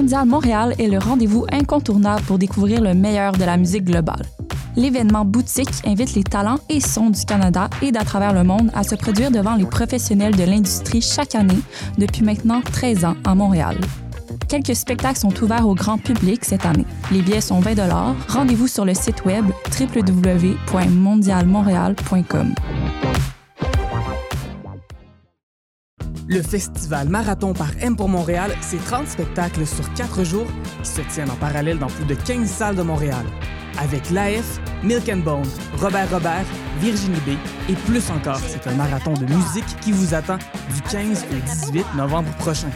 Mondial Montréal est le rendez-vous incontournable pour découvrir le meilleur de la musique globale. L'événement boutique invite les talents et sons du Canada et d'à travers le monde à se produire devant les professionnels de l'industrie chaque année depuis maintenant 13 ans à Montréal. Quelques spectacles sont ouverts au grand public cette année. Les billets sont 20 Rendez-vous sur le site web www.mondialmontréal.com. Le festival Marathon par M pour Montréal, c'est 30 spectacles sur 4 jours qui se tiennent en parallèle dans plus de 15 salles de Montréal. Avec l'AF, Milk and Bone, Robert Robert, Virginie B et plus encore. C'est un marathon de musique qui vous attend du 15 au 18 novembre prochain.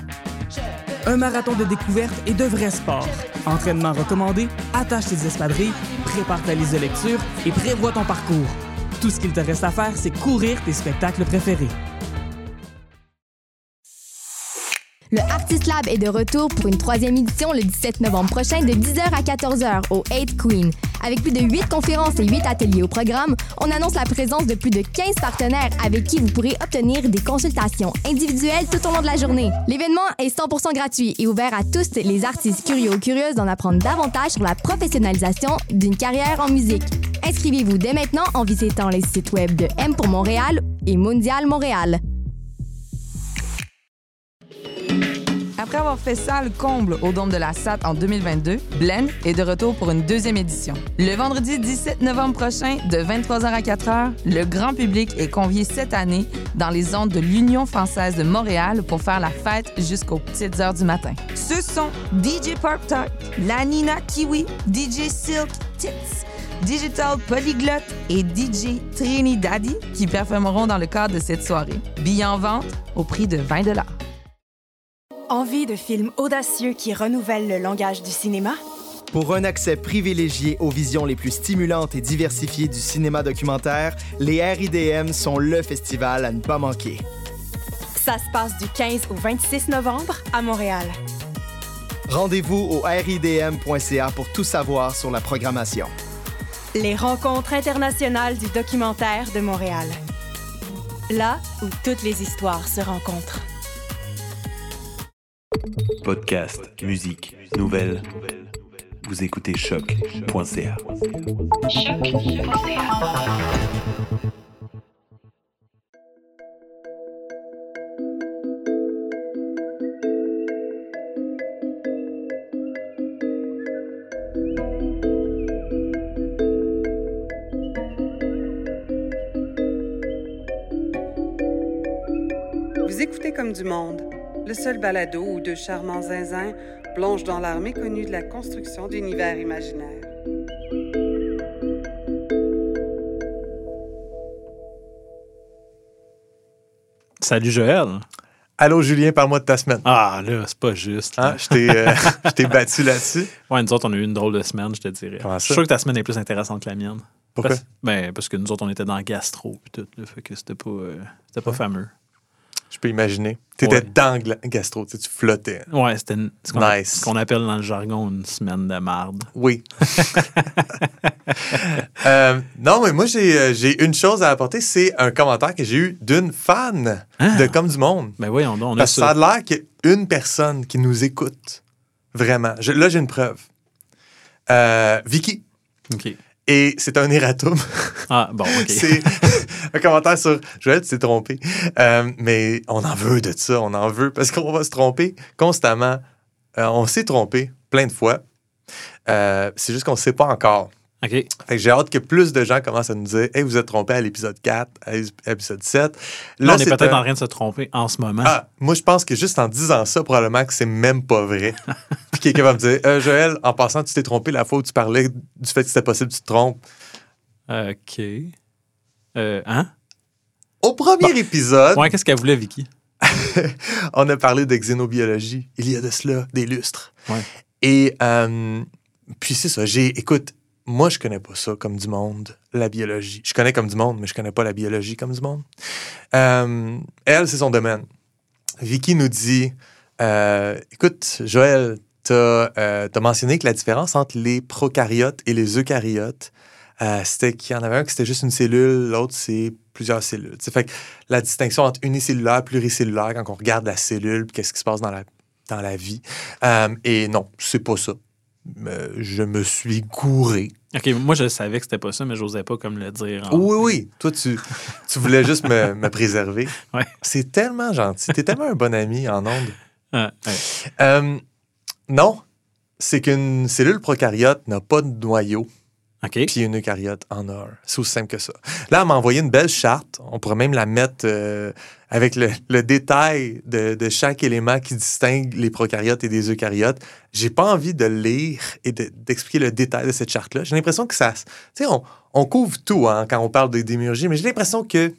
Un marathon de découverte et de vrai sport. Entraînement recommandé, attache tes espadrilles, prépare ta liste de lecture et prévois ton parcours. Tout ce qu'il te reste à faire, c'est courir tes spectacles préférés. Le Artist Lab est de retour pour une troisième édition le 17 novembre prochain de 10h à 14h au 8 Queen. Avec plus de 8 conférences et 8 ateliers au programme, on annonce la présence de plus de 15 partenaires avec qui vous pourrez obtenir des consultations individuelles tout au long de la journée. L'événement est 100% gratuit et ouvert à tous les artistes curieux ou curieuses d'en apprendre davantage sur la professionnalisation d'une carrière en musique. Inscrivez-vous dès maintenant en visitant les sites web de M pour Montréal et Mondial Montréal. Après avoir fait salle comble au Dôme de la SAT en 2022, Blend est de retour pour une deuxième édition. Le vendredi 17 novembre prochain, de 23h à 4h, le grand public est convié cette année dans les ondes de l'Union française de Montréal pour faire la fête jusqu'aux petites heures du matin. Ce sont DJ Pop Talk, La Nina Kiwi, DJ Silk Tits, Digital Polyglot et DJ Trini Daddy qui performeront dans le cadre de cette soirée. Billets en vente au prix de 20 Envie de films audacieux qui renouvellent le langage du cinéma? Pour un accès privilégié aux visions les plus stimulantes et diversifiées du cinéma documentaire, les RIDM sont le festival à ne pas manquer. Ça se passe du 15 au 26 novembre à Montréal. Rendez-vous au ridm.ca pour tout savoir sur la programmation. Les rencontres internationales du documentaire de Montréal. Là où toutes les histoires se rencontrent. Podcast, musique, nouvelles. Vous écoutez choc.ca. Vous écoutez comme du monde le seul balado où deux charmants zinzins plongent dans l'art méconnu de la construction d'univers imaginaires. Salut Joël. Allô Julien, parle-moi de ta semaine. Ah là, c'est pas juste. Hein? Je t'ai battu là-dessus. Ouais, nous autres, on a eu une drôle de semaine, je te dirais. Comment ça? Je suis sûr que ta semaine est plus intéressante que la mienne. Pourquoi? Parce, ben, parce que nous autres, on était dans gastro et tout. Là, fait que c'était pas, euh, c'était pas fameux. Je peux imaginer. Tu étais Ouais. dans le gastro, tu flottais. Ouais, c'était ce qu'on Nice. appelle dans le jargon une semaine de marde. Oui. Euh, non, mais moi, j'ai euh, j'ai une chose à apporter. C'est un commentaire que j'ai eu d'une fan Ah. de Comme du Monde. Ben voyons donc, on a Parce que ça ça. a l'air qu'il y a une personne qui nous écoute. Vraiment. Je- là, j'ai une preuve. Euh, Vicky. OK. Et c'est un erratum. Ah, bon, OK. c'est un commentaire sur Joël, tu t'es trompé. Euh, mais on en veut de ça, on en veut parce qu'on va se tromper constamment. Euh, on s'est trompé plein de fois. Euh, c'est juste qu'on ne sait pas encore. OK. Fait que j'ai hâte que plus de gens commencent à nous dire Hey, vous êtes trompé à l'épisode 4, à l'épisode 7. Là, on est peut-être un- en train de se tromper en ce moment. Ah, moi, je pense que juste en disant ça, probablement que c'est même pas vrai. Puis quelqu'un va me dire Euh, Joël, en passant, tu t'es trompé la fois où tu parlais du fait que c'était possible que tu te trompes. OK. Euh, hein? Au premier Bon. épisode, Ouais, qu'est-ce qu'elle voulait, Vicky? on a parlé de xénobiologie. Il y a de cela des lustres. Ouais. Et euh, puis c'est ça. J'ai, écoute, moi je connais pas ça comme du monde, la biologie. Je connais comme du monde, mais je connais pas la biologie comme du monde. Euh, elle, c'est son domaine. Vicky nous dit, euh, écoute, Joël, t'as euh, t'as mentionné que la différence entre les prokaryotes et les eucaryotes, euh, c'était qu'il y en avait un qui c'était juste une cellule, l'autre c'est plusieurs cellules. Tu sais, fait que la distinction entre unicellulaire, pluricellulaire, quand on regarde la cellule, qu'est-ce qui se passe dans la dans la vie. Euh, et non, c'est pas ça. Euh, je me suis gouré. OK, moi, je savais que c'était pas ça, mais j'osais pas comme le dire. en- Oui, oui. Toi, tu, tu voulais juste me, me préserver. Ouais. C'est tellement gentil. T'es tellement un bon ami en ondes. Ah, ouais. Euh, non, c'est qu'une cellule prokaryote n'a pas de noyau, OK. puis une eucaryote en un. C'est aussi simple que ça. Là, elle m'a envoyé une belle charte. On pourrait même la mettre euh, avec le, le détail de, de chaque élément qui distingue les prokaryotes et des eucaryotes. J'ai pas envie de lire et de- d'expliquer le détail de cette charte-là. J'ai l'impression que ça... Tu sais, on, on couvre tout hein, quand on parle de démiurgie, mais j'ai l'impression que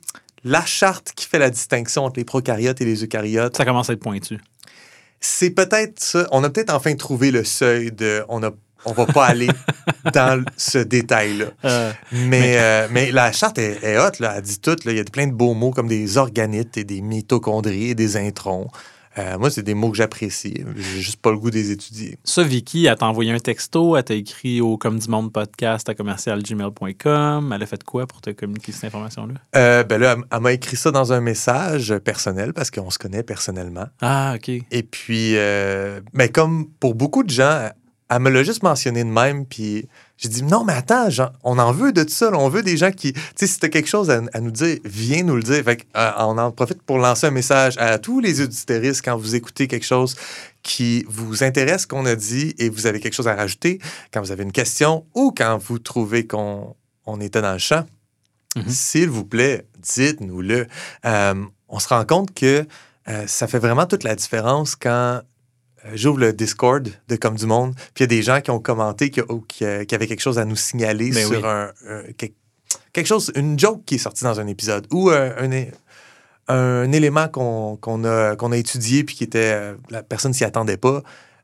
la charte qui fait la distinction entre les prokaryotes et les eucaryotes, Ça commence à être pointu. c'est peut-être ça. On a peut-être enfin trouvé le seuil de on a on va pas aller dans ce détail-là. Euh, Mais, Mais- euh, mais la charte est, là. Elle dit tout. là. Il y a plein de beaux mots comme des organites et des mitochondries et des introns. Euh, moi, c'est des mots que j'apprécie. J'ai juste pas le goût des étudier. ça, Vicky, elle t'a envoyé un texto, elle t'a écrit au Comme du Monde podcast à commercialgmail.com. Elle a fait quoi pour te communiquer cette information-là? Euh, ben là, elle- elle m'a écrit ça dans un message personnel parce qu'on se connaît personnellement. Ah, OK. Et puis, euh, mais comme pour beaucoup de gens, elle me l'a juste mentionné de même. Puis j'ai dit, non, mais attends, genre, on en veut de tout ça. là. On veut des gens qui. Tu sais, si t'as quelque chose à, à nous dire, viens nous le dire. Fait euh, on en profite pour lancer un message à tous les auditeuristes quand vous écoutez quelque chose qui vous intéresse qu'on a dit et vous avez quelque chose à rajouter, quand vous avez une question ou quand vous trouvez qu'on on était dans le champ, Mhm. s'il vous plaît, dites-nous-le. Euh, on se rend compte que euh, ça fait vraiment toute la différence quand j'ouvre le Discord de Comme du Monde, puis il y a des gens qui ont commenté qui, euh, qui avaient quelque chose à nous signaler sur oui. un, un- quelque, chose, une joke qui est sortie dans un épisode ou euh, un, élément qu'on a, qu'on a étudié puis qui était euh, la personne s'y attendait pas.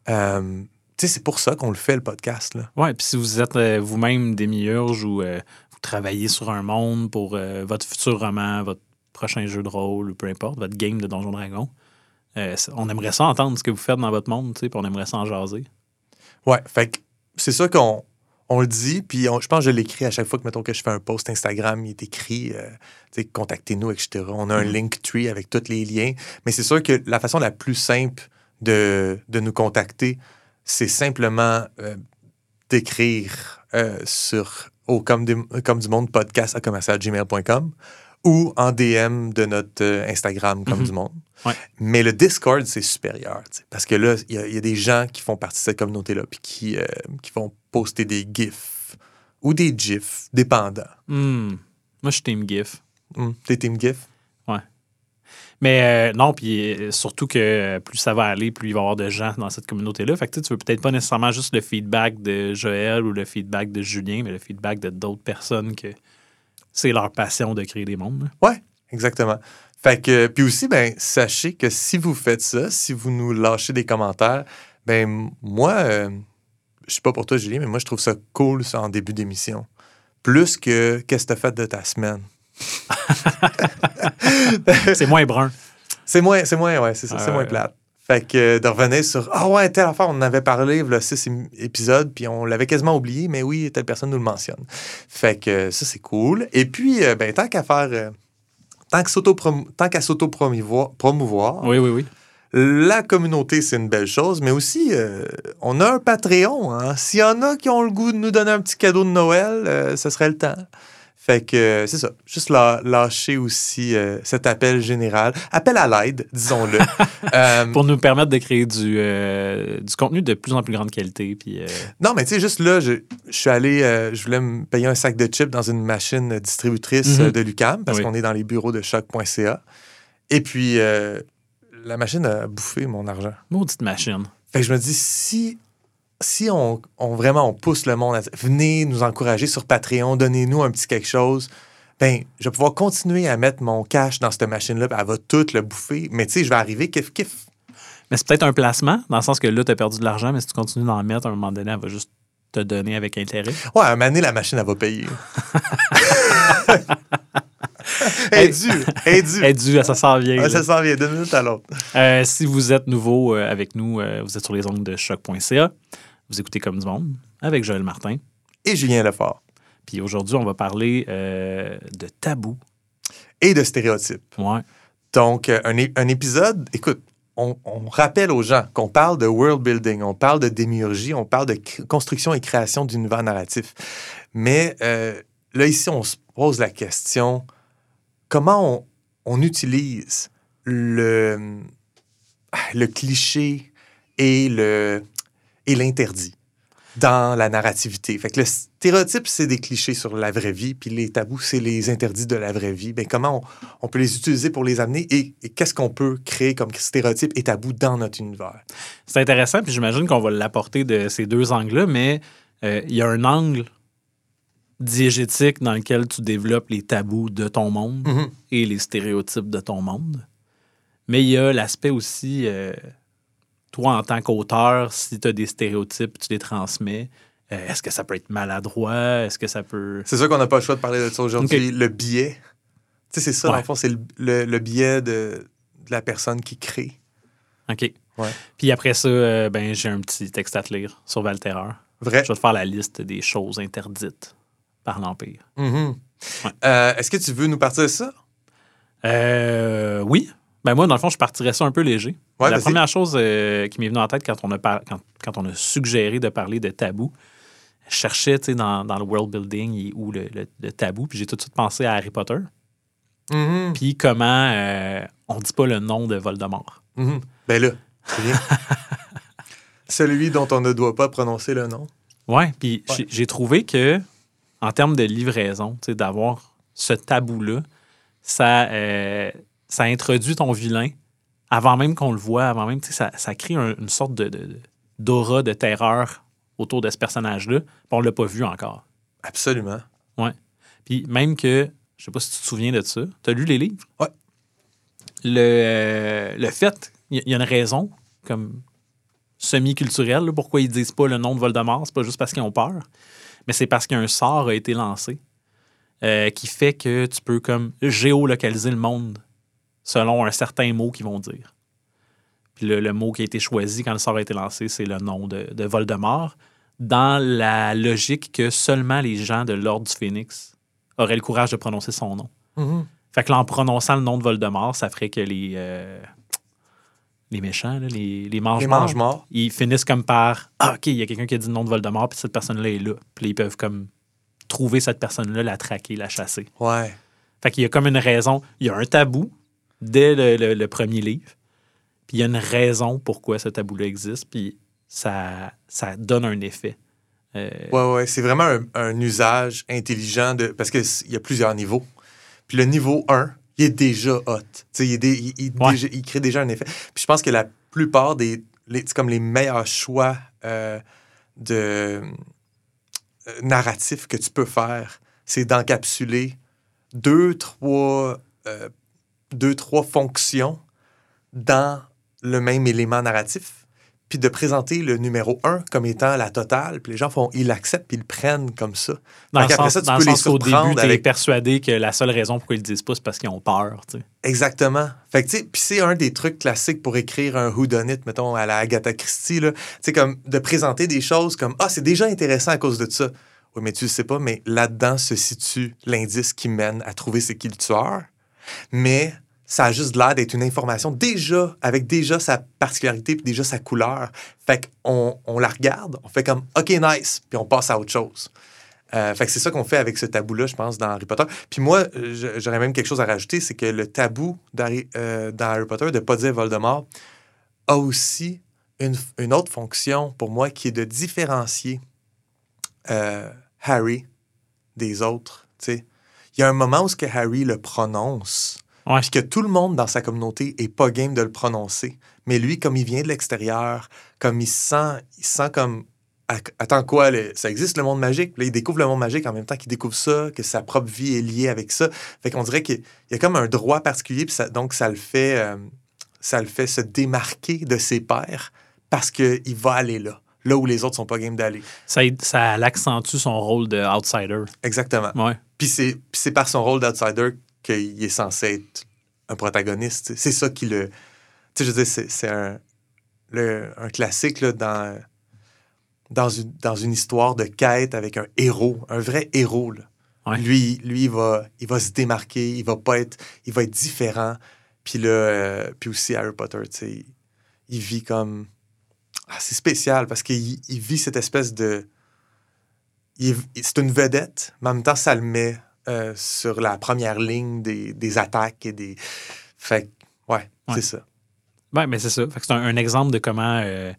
Euh, tu sais, c'est pour ça qu'on le fait, le podcast. Ouais, puis si vous êtes euh, vous-même démiurge ou euh, vous travaillez sur un monde pour euh, votre futur roman, votre prochain jeu de rôle ou peu importe, votre game de Donjon Dragon, euh, on aimerait ça entendre ce que vous faites dans votre monde, puis on aimerait ça en jaser. Ouais, fait que c'est ça qu'on on le dit, puis on- je pense que je l'écris à chaque fois que, mettons, que je fais un post Instagram, il est écrit, euh, contactez-nous, etc. On a un Mhm. Linktree avec tous les liens, mais c'est sûr que la façon la plus simple de, de nous contacter, c'est simplement euh, d'écrire euh, sur au comme, des- comme du monde podcast à commercialgmail.com ou en DM de notre euh, Instagram comme Mhm. du monde. Ouais. Mais le Discord, c'est supérieur. Parce que là, il y, a- il y a des gens qui font partie de cette communauté-là puis qui, euh, qui vont poster des GIFs ou des GIFs, dépendant. Hmm. Moi, je suis Team GIF. Hmm, T'es Team GIF? Mais euh, non, puis euh, surtout que plus ça va aller, plus il va y avoir de gens dans cette communauté-là. Fait que tu veux peut-être pas nécessairement juste le feedback de Joël ou le feedback de Julien, mais le feedback de d'autres personnes que c'est leur passion de créer des mondes. Ouais, exactement. Fait que, puis aussi, ben, sachez que si vous faites ça, si vous nous lâchez des commentaires, ben, moi, euh, je sais pas pour toi, Julien, mais moi, je trouve ça cool, ça, en début d'émission. Plus que qu'est-ce que t'as fait de ta semaine. C'est moins brun. C'est moins, c'est moins, ouais, c'est ça, c'est moins plate. Fait que euh, de revenir sur Ah ouais, telle affaire, on en avait parlé, le six épisodes, puis on l'avait quasiment oublié, mais oui, telle personne nous le mentionne. Fait que euh, ça, c'est cool. Et puis, euh, ben, tant qu'à faire. euh, tant qu'à s'auto-promouvoir, promouvoir, Oui, oui, oui. la communauté, c'est une belle chose, mais aussi, euh, on a un Patreon. Hein? S'il y en a qui ont le goût de nous donner un petit cadeau de Noël, ce serait le temps. Fait que c'est ça. Juste lâcher aussi euh, cet appel général. Appel à l'aide, disons-le. Euh, Pour nous permettre de créer du, euh, du contenu de plus en plus grande qualité. Puis, Non, mais tu sais, juste là, je, je suis allé, je voulais me payer un sac de chips dans une machine distributrice Mhm. de l'UCAM parce Oui. qu'on est dans les bureaux de choc.ca. Et puis, la machine a bouffé mon argent. maudite machine. Fait que je me dis, si, si on, on- vraiment on pousse le monde à dire, venez nous encourager sur Patreon, donnez-nous un petit quelque chose, ben, je vais pouvoir continuer à mettre mon cash dans cette machine-là, elle va tout le bouffer. Mais tu sais, je vais arriver kiff kiff. Mais c'est peut-être un placement, dans le sens que là, tu as perdu de l'argent, mais si tu continues d'en mettre, à un moment donné, elle va juste te donner avec intérêt. Ouais, à un moment donné, la machine, elle va payer. elle est due. Elle est due. Elle est due, ça s'en vient. Ça s'en vient d'une minute à l'autre. Euh, si vous êtes nouveau euh, avec nous, euh, vous êtes sur les ondes de choc.ca. Vous écoutez Comme du monde avec Joël Martin. Et Julien Lefort. Puis aujourd'hui, on va parler euh, de tabou. Et de stéréotypes. Ouais. Donc, euh, un, épisode, écoute, on, on rappelle aux gens qu'on parle de world building, on parle de démiurgie, on parle de construction et création d'univers narratif. Mais euh, là, ici, on se pose la question comment on, on utilise le, le cliché et le et l'interdit dans la narrativité. Fait que le stéréotype, c'est des clichés sur la vraie vie, puis les tabous, c'est les interdits de la vraie vie. Ben, comment on, on peut les utiliser pour les amener et, et qu'est-ce qu'on peut créer comme stéréotype et tabou dans notre univers? C'est intéressant, puis j'imagine qu'on va l'apporter de ces deux angles-là, mais euh, il y a un angle diégétique dans lequel tu développes les tabous de ton monde Mhm. et les stéréotypes de ton monde. Mais il y a l'aspect aussi, euh, toi en tant qu'auteur, si tu as des stéréotypes, tu les transmets. euh, Est-ce que ça peut être maladroit? Est-ce que ça peut. C'est sûr qu'on n'a pas le choix de parler de ça aujourd'hui. Le biais. Tu sais, c'est ça, dans Ouais. le fond, c'est le, le- le biais de, de la personne qui crée. OK. Ouais. Puis après ça, euh, ben, j'ai un petit texte à te lire sur Valterreur. Vrai. Je vais te faire la liste des choses interdites par l'Empire. Mhm. Ouais. Euh, Est-ce que tu veux nous partir de ça? Euh, oui. Ben moi, dans le fond, je partirais ça un peu léger. Ouais, la première chose euh, qui m'est venue en tête quand on, a par- quand, quand on a suggéré de parler de tabou, je cherchais dans, dans le world building où le, le- le tabou, puis j'ai tout de suite pensé à Harry Potter, Mhm. puis comment euh, on dit pas le nom de Voldemort. Mhm. Ben là, c'est bien. Celui dont on ne doit pas prononcer le nom. Ouais, puis Ouais. j'ai- trouvé que, en termes de livraison, d'avoir ce tabou-là, ça, euh, ça introduit ton vilain avant même qu'on le voit, avant même, tu sais, ça, ça crée un- une sorte de, de- d'aura de terreur autour de ce personnage-là. Puis on l'a pas vu encore. Absolument. Puis même que, je sais pas si tu te souviens de ça, tu as lu les livres? Ouais. Le, euh, le fait, il y, a une raison, comme semi-culturelle, pourquoi ils disent pas le nom de Voldemort, c'est pas juste parce qu'ils ont peur, mais c'est parce qu'un sort a été lancé euh, qui fait que tu peux comme géolocaliser le monde selon un certain mot qu'ils vont dire. Puis le, le mot qui a été choisi quand le sort a été lancé, c'est le nom de, de Voldemort, dans la logique que seulement les gens de l'Ordre du Phénix auraient le courage de prononcer son nom. Mhm. Fait que là, en prononçant le nom de Voldemort, ça ferait que les, euh, les méchants, là, les, les mange Les mange-morts. ils finissent comme par Ah, OK, il y a quelqu'un qui a dit le nom de Voldemort, puis cette personne-là est là. Puis ils peuvent comme trouver cette personne-là, la traquer, la chasser. Ouais. Fait qu'il y a comme une raison. Il y a un tabou dès le, le- le premier livre. Puis il y a une raison pourquoi ce tabou-là existe. Puis ça, ça donne un effet. Euh, Ouais, ouais. C'est vraiment un, un usage intelligent de. Parce qu'il y a plusieurs niveaux. Puis le niveau 1, il est déjà hot. Il, est dé- il- il Ouais. déjà- il crée déjà un effet. Puis je pense que la plupart des. les- c'est comme les meilleurs choix euh, de euh, narratifs que tu peux faire, c'est d'encapsuler deux, trois, euh, deux, trois fonctions dans le même élément narratif, puis de présenter le numéro 1 comme étant la totale, puis les gens font, ils l'acceptent, puis ils le prennent comme ça. dans Fait le sens, ça, tu dans peux le les début, es avec- persuadé que la seule raison pourquoi ils le disent pas, c'est parce qu'ils ont peur. Exactement. Fait que, tu sais, puis c'est un des trucs classiques pour écrire un whodunit, mettons, à la Agatha Christie, là. Comme de présenter des choses comme, ah, c'est déjà intéressant à cause de ça. Oui, mais tu le sais pas, mais là-dedans se situe l'indice qui mène à trouver c'est qui le tueur. Mais ça a juste l'air d'être une information déjà, avec déjà sa particularité puis déjà sa couleur. Fait qu'on on la regarde, on fait comme, OK, nice, puis on passe à autre chose. Euh, fait que c'est ça qu'on fait avec ce tabou-là, je pense, dans Harry Potter. Puis moi, j'aurais même quelque chose à rajouter, c'est que le tabou euh, dans Harry Potter de pas dire Voldemort a aussi une, une autre fonction pour moi qui est de différencier euh, Harry des autres. Il y a un moment où ce que Harry le prononce, Ouais. puis que tout le monde dans sa communauté est pas game de le prononcer. Mais lui, comme il vient de l'extérieur, comme il se sent, il se sent comme Att- Attends quoi, le- ça existe le monde magique? Là, il découvre le monde magique en même temps qu'il découvre ça, que sa propre vie est liée avec ça. Fait qu'on dirait qu'il y a comme un droit particulier, puis ça- donc ça le fait euh, ça le fait se démarquer de ses pairs parce qu'il va aller là, là où les autres sont pas game d'aller. Ça, ça accentue son rôle de outsider. Exactement. Ouais. Puis c'est par son rôle d'outsider qu'il est censé être un protagoniste. C'est ça qui le. Tu sais, je veux dire, c'est, un, un classique là, dans, dans, une, dans une histoire de quête avec un héros, un vrai héros. là. Ouais. Lui, lui il, va, il va se démarquer, il va pas être. Il va être différent. Puis là, euh, puis aussi Harry Potter, tu sais. il vit comme. Ah, c'est spécial parce qu'il il vit cette espèce de. C'est une vedette, mais en même temps, ça le met euh, sur la première ligne des, des attaques et des. Fait que, ouais, Ouais. c'est ça. Ben, mais c'est ça. Fait que c'est un, un exemple de comment, euh,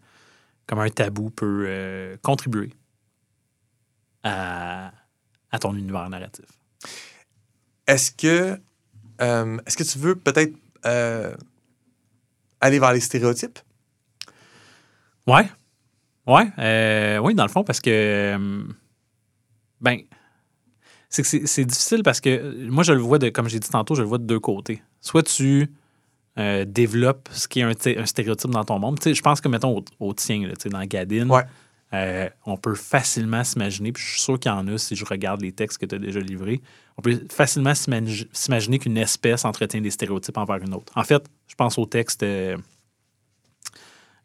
comment un tabou peut euh, contribuer à, à ton univers narratif. Est-ce que. Est-ce que tu veux peut-être aller vers les stéréotypes? Ouais. Ouais. oui, dans le fond, parce que. Ben. C'est que c'est- c'est difficile parce que euh, moi, je le vois, de, comme j'ai dit tantôt, je le vois de deux côtés. Soit tu euh, développes ce qui est un, stéréotype dans ton monde. Je pense que, mettons, au, au tien, là, tu sais, dans Gadine, Ouais. euh, on peut facilement s'imaginer, puis je suis sûr qu'il y en a si je regarde les textes que tu as déjà livrés, on peut facilement s'imagi- s'imaginer qu'une espèce entretient des stéréotypes envers une autre. En fait, je pense au texte euh,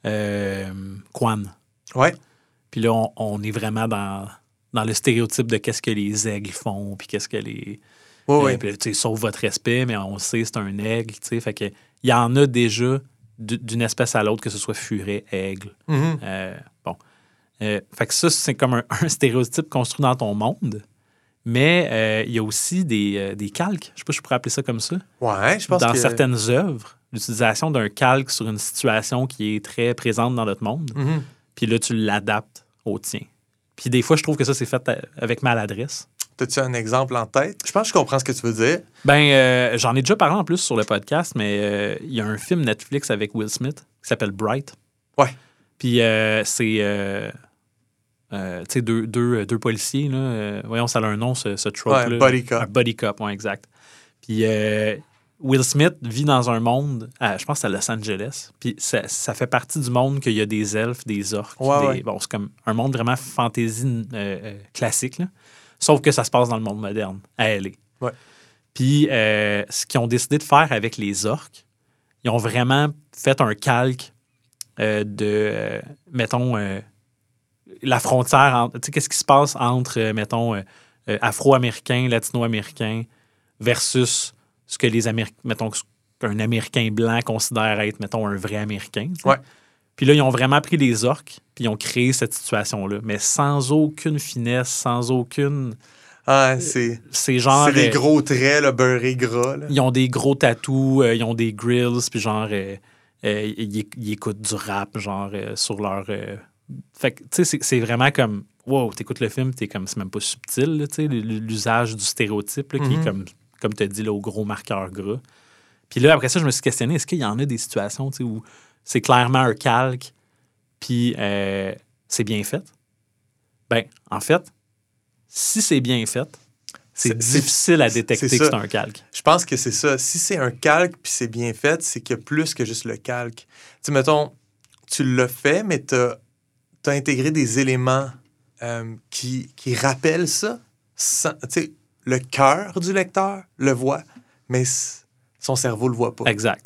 euh, Quan. Ouais. Puis là, on, on est vraiment dans, dans le stéréotype de qu'est-ce que les aigles font, puis qu'est-ce que les. Oui, Euh, oui. puis là, tu sais, sauf votre respect, mais on sait c'est un aigle, tu sais. Fait que il y en a déjà d'une espèce à l'autre, que ce soit furet, aigle. Mhm. Euh, bon. Euh, fait que ça, c'est comme un, un stéréotype construit dans ton monde. Mais euh, il y a aussi des, des calques. Je sais pas si je pourrais appeler ça comme ça. Ouais, je pense dans que. certaines œuvres, l'utilisation d'un calque sur une situation qui est très présente dans notre monde, Mhm. puis là, tu l'adaptes au tien. Puis des fois, je trouve que ça, c'est fait euh, avec maladresse. As-tu un exemple en tête? Je pense que je comprends ce que tu veux dire. Ben, euh, j'en ai déjà parlé en plus sur le podcast, mais euh, il y a un film Netflix avec Will Smith qui s'appelle Bright. Ouais. Puis euh, c'est, euh, euh, tu sais, deux, deux, deux policiers, là. euh, voyons, ça a un nom, ce, ce trope Ouais, buddy cop. Un buddy cop, ouais, exact. Puis euh, Will Smith vit dans un monde, à- je pense à Los Angeles. Puis ça, ça fait partie du monde qu'il y a des elfes, des orques. Ouais, des- ouais. Bon, c'est comme un monde vraiment fantasy euh, euh, classique, là. Sauf que ça se passe dans le monde moderne, à LA. Ouais. Puis, euh, ce qu'ils ont décidé de faire avec les orques, ils ont vraiment fait un calque euh, de, mettons, la frontière entre, tu sais, qu'est-ce qui se passe entre, mettons, afro-américains, latino-américains versus ce que les Américains, mettons, ce qu'un Américain blanc considère être, mettons, un vrai Américain. Ouais. Puis là, ils ont vraiment pris les orques, puis ils ont créé cette situation-là, mais sans aucune finesse, sans aucune. Ah, c'est. C'est genre. C'est des euh, gros traits, le beurré gras. là. ils ont des gros tatous, euh, ils ont des grills, puis genre, euh, euh, ils, ils écoutent du rap, genre, sur leur. Fait que, tu sais, c'est- c'est vraiment comme. Wow, t'écoutes le film, t'es comme. C'est même pas subtil, tu sais, l'usage du stéréotype, là, qui est comme, comme tu as dit, là, au gros marqueur gras. Puis là, après ça, je me suis questionné, est-ce qu'il y en a des situations, où c'est clairement un calque, puis euh, c'est bien fait? Ben, en fait, si c'est bien fait, c'est difficile à détecter que c'est un calque. Je pense que c'est ça. Si c'est un calque puis c'est bien fait, c'est qu'il y a plus que juste le calque. Tu mettons, tu l'as fait, mais tu as, intégré des éléments euh, qui, qui rappellent ça. Sans- le cœur du lecteur le voit, mais son cerveau le voit pas. Exact.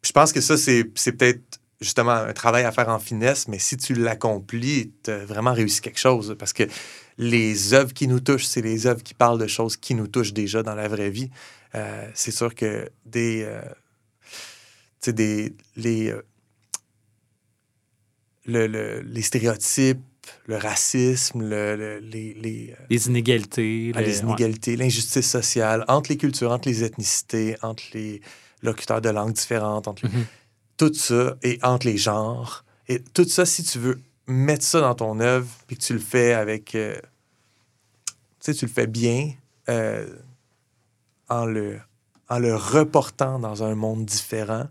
Puis Je pense que ça, c'est c'est peut-être justement un travail à faire en finesse, mais si tu l'accomplis, tu as vraiment réussi quelque chose. Parce que les œuvres qui nous touchent, c'est les œuvres qui parlent de choses qui nous touchent déjà dans la vraie vie. Euh, c'est sûr que des. euh, tu sais, des. Les, euh, le- le- les stéréotypes, le racisme, le- le- les, les, euh, Les inégalités. ah, le- les ouais. inégalités, l'injustice sociale entre les cultures, entre les ethnicités, entre les locuteurs de langues différentes, entre Mhm. tout ça, et entre les genres. Et tout ça, si tu veux mettre ça dans ton œuvre, puis que tu le fais avec... euh, tu sais, tu le fais bien, euh, en, le, en le reportant dans un monde différent,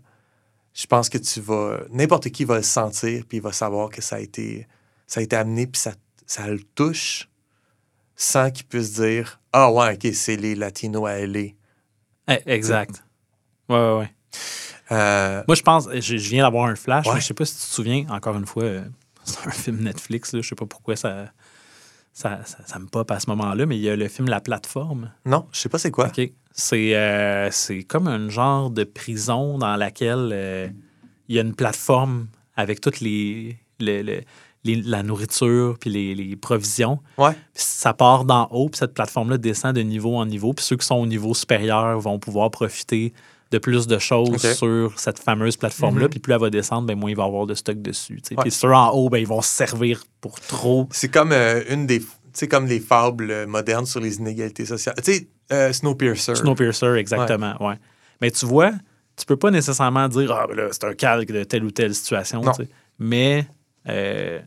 je pense que tu vas... N'importe qui va le sentir, puis il va savoir que ça a été, ça a été amené, puis ça, ça le touche sans qu'il puisse dire Ah ouais, ok, c'est les Latinos à LA. Eh, Exact. Ouais, ouais, ouais. Euh, Moi, je pense, je, je viens d'avoir un flash. Ouais. Je sais pas si tu te souviens, encore une fois, euh, c'est un film Netflix. Là, je sais pas pourquoi ça, ça, ça, ça me pop à ce moment-là, mais il y a le film La Plateforme. non, je sais pas c'est quoi. OK. C'est euh, comme un genre de prison dans laquelle il y a une plateforme avec toutes les, le- le- les- la nourriture puis les, les provisions. Ouais. Ça part d'en haut, puis cette plateforme-là descend de niveau en niveau. Puis ceux qui sont au niveau supérieur vont pouvoir profiter de plus de choses sur cette fameuse plateforme-là. Mhm. Puis plus elle va descendre, ben, moins il va y avoir de stock dessus. Ouais. Puis ceux en haut, ben, ils vont se servir pour trop. C'est comme euh, une des. Tu sais, comme les fables euh, modernes sur les inégalités sociales. Tu sais, euh, Snowpiercer. Snowpiercer, exactement. Ouais. Mais tu vois, tu peux pas nécessairement dire Ah, ben là, c'est un calque de telle ou telle situation. Mais euh,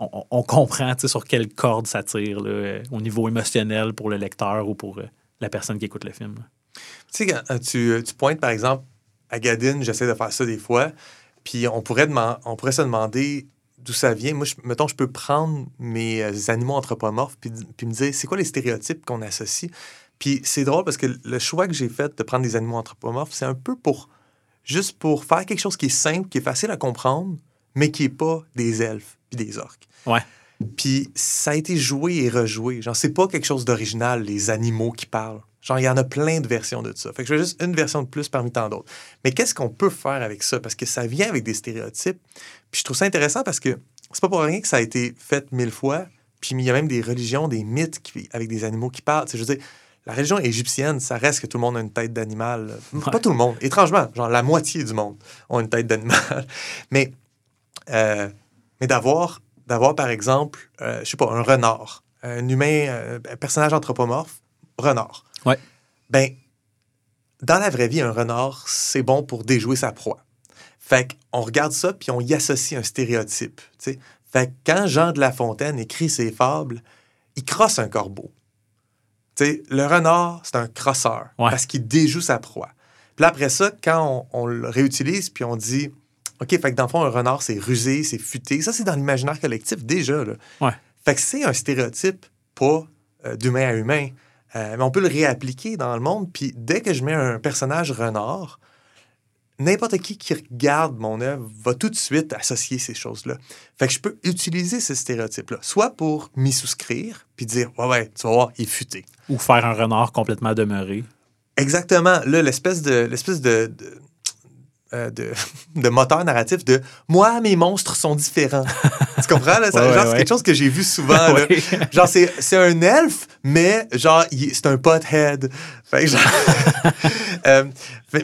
on, comprend sur quelle corde ça tire euh, au niveau émotionnel pour le lecteur ou pour euh, la personne qui écoute le film. Tu sais, euh, tu, pointes, par exemple, à Gadine, j'essaie de faire ça des fois, puis on pourrait, se demander d'où ça vient. Moi, mettons, je peux prendre mes animaux anthropomorphes puis me dire, c'est quoi les stéréotypes qu'on associe? Puis c'est drôle parce que le choix que j'ai fait de prendre des animaux anthropomorphes, c'est un peu pour, juste pour faire quelque chose qui est simple, qui est facile à comprendre, mais qui n'est pas des elfes puis des orques. Ouais. Puis ça a été joué et rejoué. Genre, c'est pas quelque chose d'original, les animaux qui parlent. Genre, il y en a plein de versions de ça. Fait que je veux juste une version de plus parmi tant d'autres. Mais qu'est-ce qu'on peut faire avec ça? Parce que ça vient avec des stéréotypes. Puis je trouve ça intéressant parce que c'est pas pour rien que ça a été fait mille fois. Puis il y a même des religions, des mythes qui- avec des animaux qui parlent. Tu sais, je veux dire, la religion égyptienne, ça reste que tout le monde a une tête d'animal. Pas tout le monde. Étrangement, genre la moitié du monde ont une tête d'animal. Mais, euh, mais d'avoir, d'avoir, par exemple, euh, je sais pas, un renard, un humain, euh, un personnage anthropomorphe, renard. Ouais. Ben, dans la vraie vie, un renard, c'est bon pour déjouer sa proie. Fait qu'on regarde ça, puis on y associe un stéréotype. Fait que quand Jean de La Fontaine écrit ses fables, il crosse un corbeau. Tu sais, le renard, c'est un crosseur, Ouais. parce qu'il déjoue sa proie. Puis après ça, quand on, on le réutilise, puis on dit, OK, fait que dans le fond, un renard, c'est rusé, c'est futé. Ça, c'est dans l'imaginaire collectif déjà. Là. Ouais. Fait que c'est un stéréotype, pas euh, d'humain à humain. Euh, mais on peut le réappliquer dans le monde. Puis dès que je mets un personnage renard, n'importe qui qui regarde mon œuvre va tout de suite associer ces choses-là. Fait que je peux utiliser ce stéréotype-là, soit pour m'y souscrire, puis dire, ouais, ouais, tu vas voir, il est futé. Ou faire un renard complètement demeuré. Exactement. Là, l'espèce de, l'espèce de, de, euh, de, de moteur narratif de moi, mes monstres sont différents. tu comprends? Là? Ça- Ouais, genre, ouais, c'est quelque chose que j'ai vu souvent. là. Genre, c'est, c'est un elfe, mais genre, il- c'est un pothead. Fait que genre- Euh,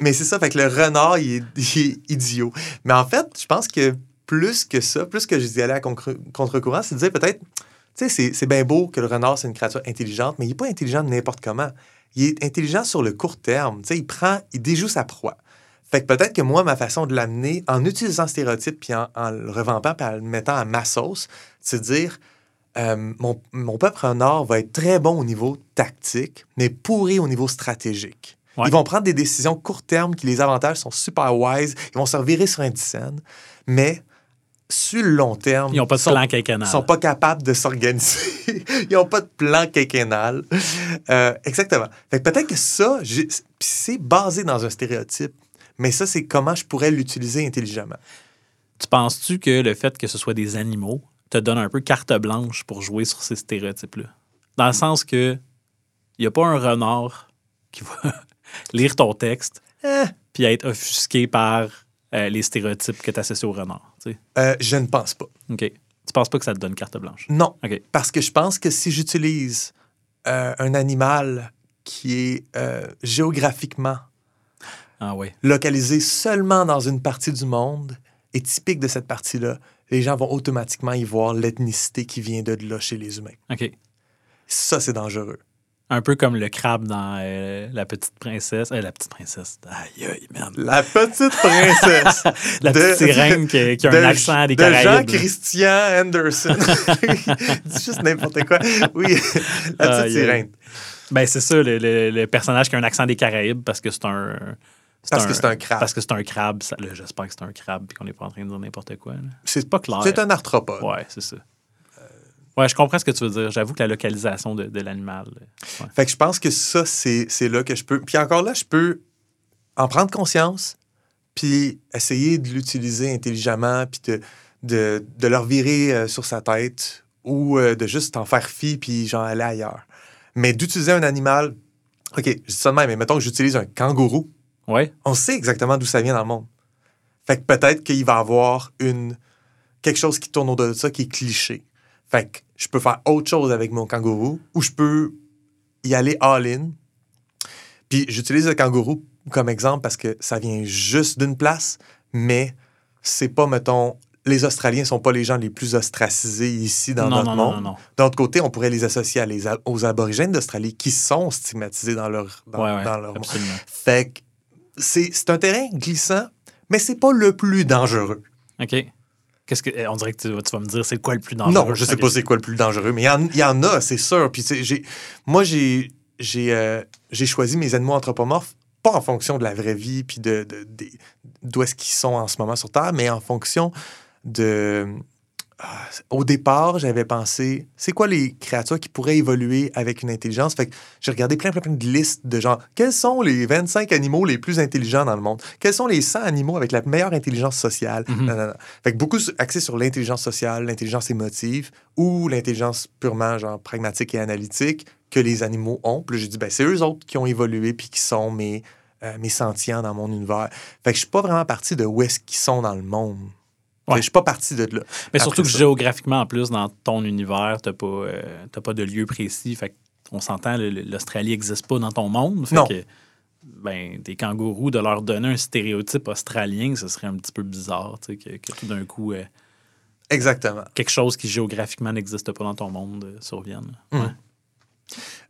mais c'est ça, fait que le renard, il est, il est idiot. Mais en fait, je pense que plus que ça, plus que je dis aller à contre- contre-courant, c'est de dire peut-être, tu sais, c'est, c'est bien beau que le renard, c'est une créature intelligente, mais il n'est pas intelligent de n'importe comment. Il est intelligent sur le court terme. Tu sais, il prend, il déjoue sa proie. Fait que peut-être que moi, ma façon de l'amener, en utilisant le stéréotype puis en, en le revampant puis en le mettant à ma sauce, c'est de dire euh, mon, mon peuple renard va être très bon au niveau tactique, mais pourri au niveau stratégique. Ouais. Ils vont prendre des décisions court terme qui, les avantages sont super wise. Ils vont se revirer sur un scène, mais sur le long terme, Ils n'ont pas de sont- plan quinquennal. ils sont pas capables de s'organiser. Ils n'ont pas de plan quinquennal. Euh, exactement. Fait que peut-être que ça, c'est basé dans un stéréotype, mais ça, c'est comment je pourrais l'utiliser intelligemment. Tu penses-tu que le fait que ce soit des animaux te donne un peu carte blanche pour jouer sur ces stéréotypes-là? Dans le sens que il n'y a pas un renard qui va lire ton texte Eh, puis être offusqué par euh, les stéréotypes que tu associes au renard. tu sais? euh, je ne pense pas. OK. Tu penses pas que ça te donne carte blanche? Non, OK. parce que je pense que si j'utilise euh, un animal qui est géographiquement Ah oui. localisé seulement dans une partie du monde et typique de cette partie-là, les gens vont automatiquement y voir l'ethnicité qui vient de là chez les humains. OK. Ça, c'est dangereux. Un peu comme le crabe dans euh, La Petite Princesse. Euh, la Petite Princesse. Aïe, aïe, man. La petite princesse. La de- petite sirène qui, qui a de- un accent des de Caraïbes. Jean-Christian Anderson. Dis juste n'importe quoi. Oui, la petite sirène. Ben, c'est ça, le, le- le personnage qui a un accent des Caraïbes parce que c'est un. Parce que c'est un crabe. Parce que c'est un crabe. J'espère que c'est un crabe et qu'on n'est pas en train de dire n'importe quoi. C'est pas clair. C'est un arthropode. Ouais, c'est ça. Ouais, je comprends ce que tu veux dire. J'avoue que la localisation de, de l'animal. ouais. Fait que je pense que ça, c'est c'est là que je peux. Puis encore là, je peux en prendre conscience, puis essayer de l'utiliser intelligemment, puis de, de, de le revirer euh, sur sa tête, ou euh, de juste en faire fi, puis genre aller ailleurs. Mais d'utiliser un animal. OK, je dis ça de même, mais mettons que j'utilise un kangourou. Ouais. On sait exactement d'où ça vient dans le monde. Fait que peut-être qu'il va avoir une quelque chose qui tourne autour de ça qui est cliché. Fait que je peux faire autre chose avec mon kangourou ou je peux y aller all-in. Puis j'utilise le kangourou comme exemple parce que ça vient juste d'une place, mais c'est pas, mettons, les Australiens sont pas les gens les plus ostracisés ici dans Non, notre non, non, monde. non, non. D'un autre côté, on pourrait les associer à les a- aux aborigènes d'Australie qui sont stigmatisés dans leur, dans, Ouais, ouais, dans leur monde. Fait que c'est c'est un terrain glissant, mais c'est pas le plus dangereux. OK. Qu'est-ce que, eh, on dirait que tu, tu vas me dire c'est quoi le plus dangereux? Non, je sais pas c'est quoi le plus dangereux, mais il y y en a, c'est sûr. Puis j'ai- moi, j'ai j'ai euh, j'ai choisi mes animaux anthropomorphes pas en fonction de la vraie vie puis de d'où est-ce qu'ils sont en ce moment sur Terre, mais en fonction de au départ, j'avais pensé, c'est quoi les créatures qui pourraient évoluer avec une intelligence? Fait que j'ai regardé plein, plein, plein de listes de genre, quels sont les 25 animaux les plus intelligents dans le monde? Quels sont les 100 animaux avec la meilleure intelligence sociale? Mhm. Fait que beaucoup axé sur l'intelligence sociale, l'intelligence émotive ou l'intelligence purement genre pragmatique et analytique que les animaux ont. Puis j'ai dit, ben, c'est eux autres qui ont évolué puis qui sont mes, euh, mes sentients dans mon univers. Fait que je suis pas vraiment parti de où est-ce qu'ils sont dans le monde. Ouais. Je suis pas parti de là. Mais surtout que ça. géographiquement, en plus, dans ton univers, tu n'as pas, euh, pas de lieu précis. Fait on s'entend, l'Australie n'existe pas dans ton monde. Fait Non. que, ben, des kangourous, de leur donner un stéréotype australien, ce serait un petit peu bizarre, tu sais, que, que tout d'un coup, euh, Exactement. quelque chose qui géographiquement n'existe pas dans ton monde euh, survienne. Mm.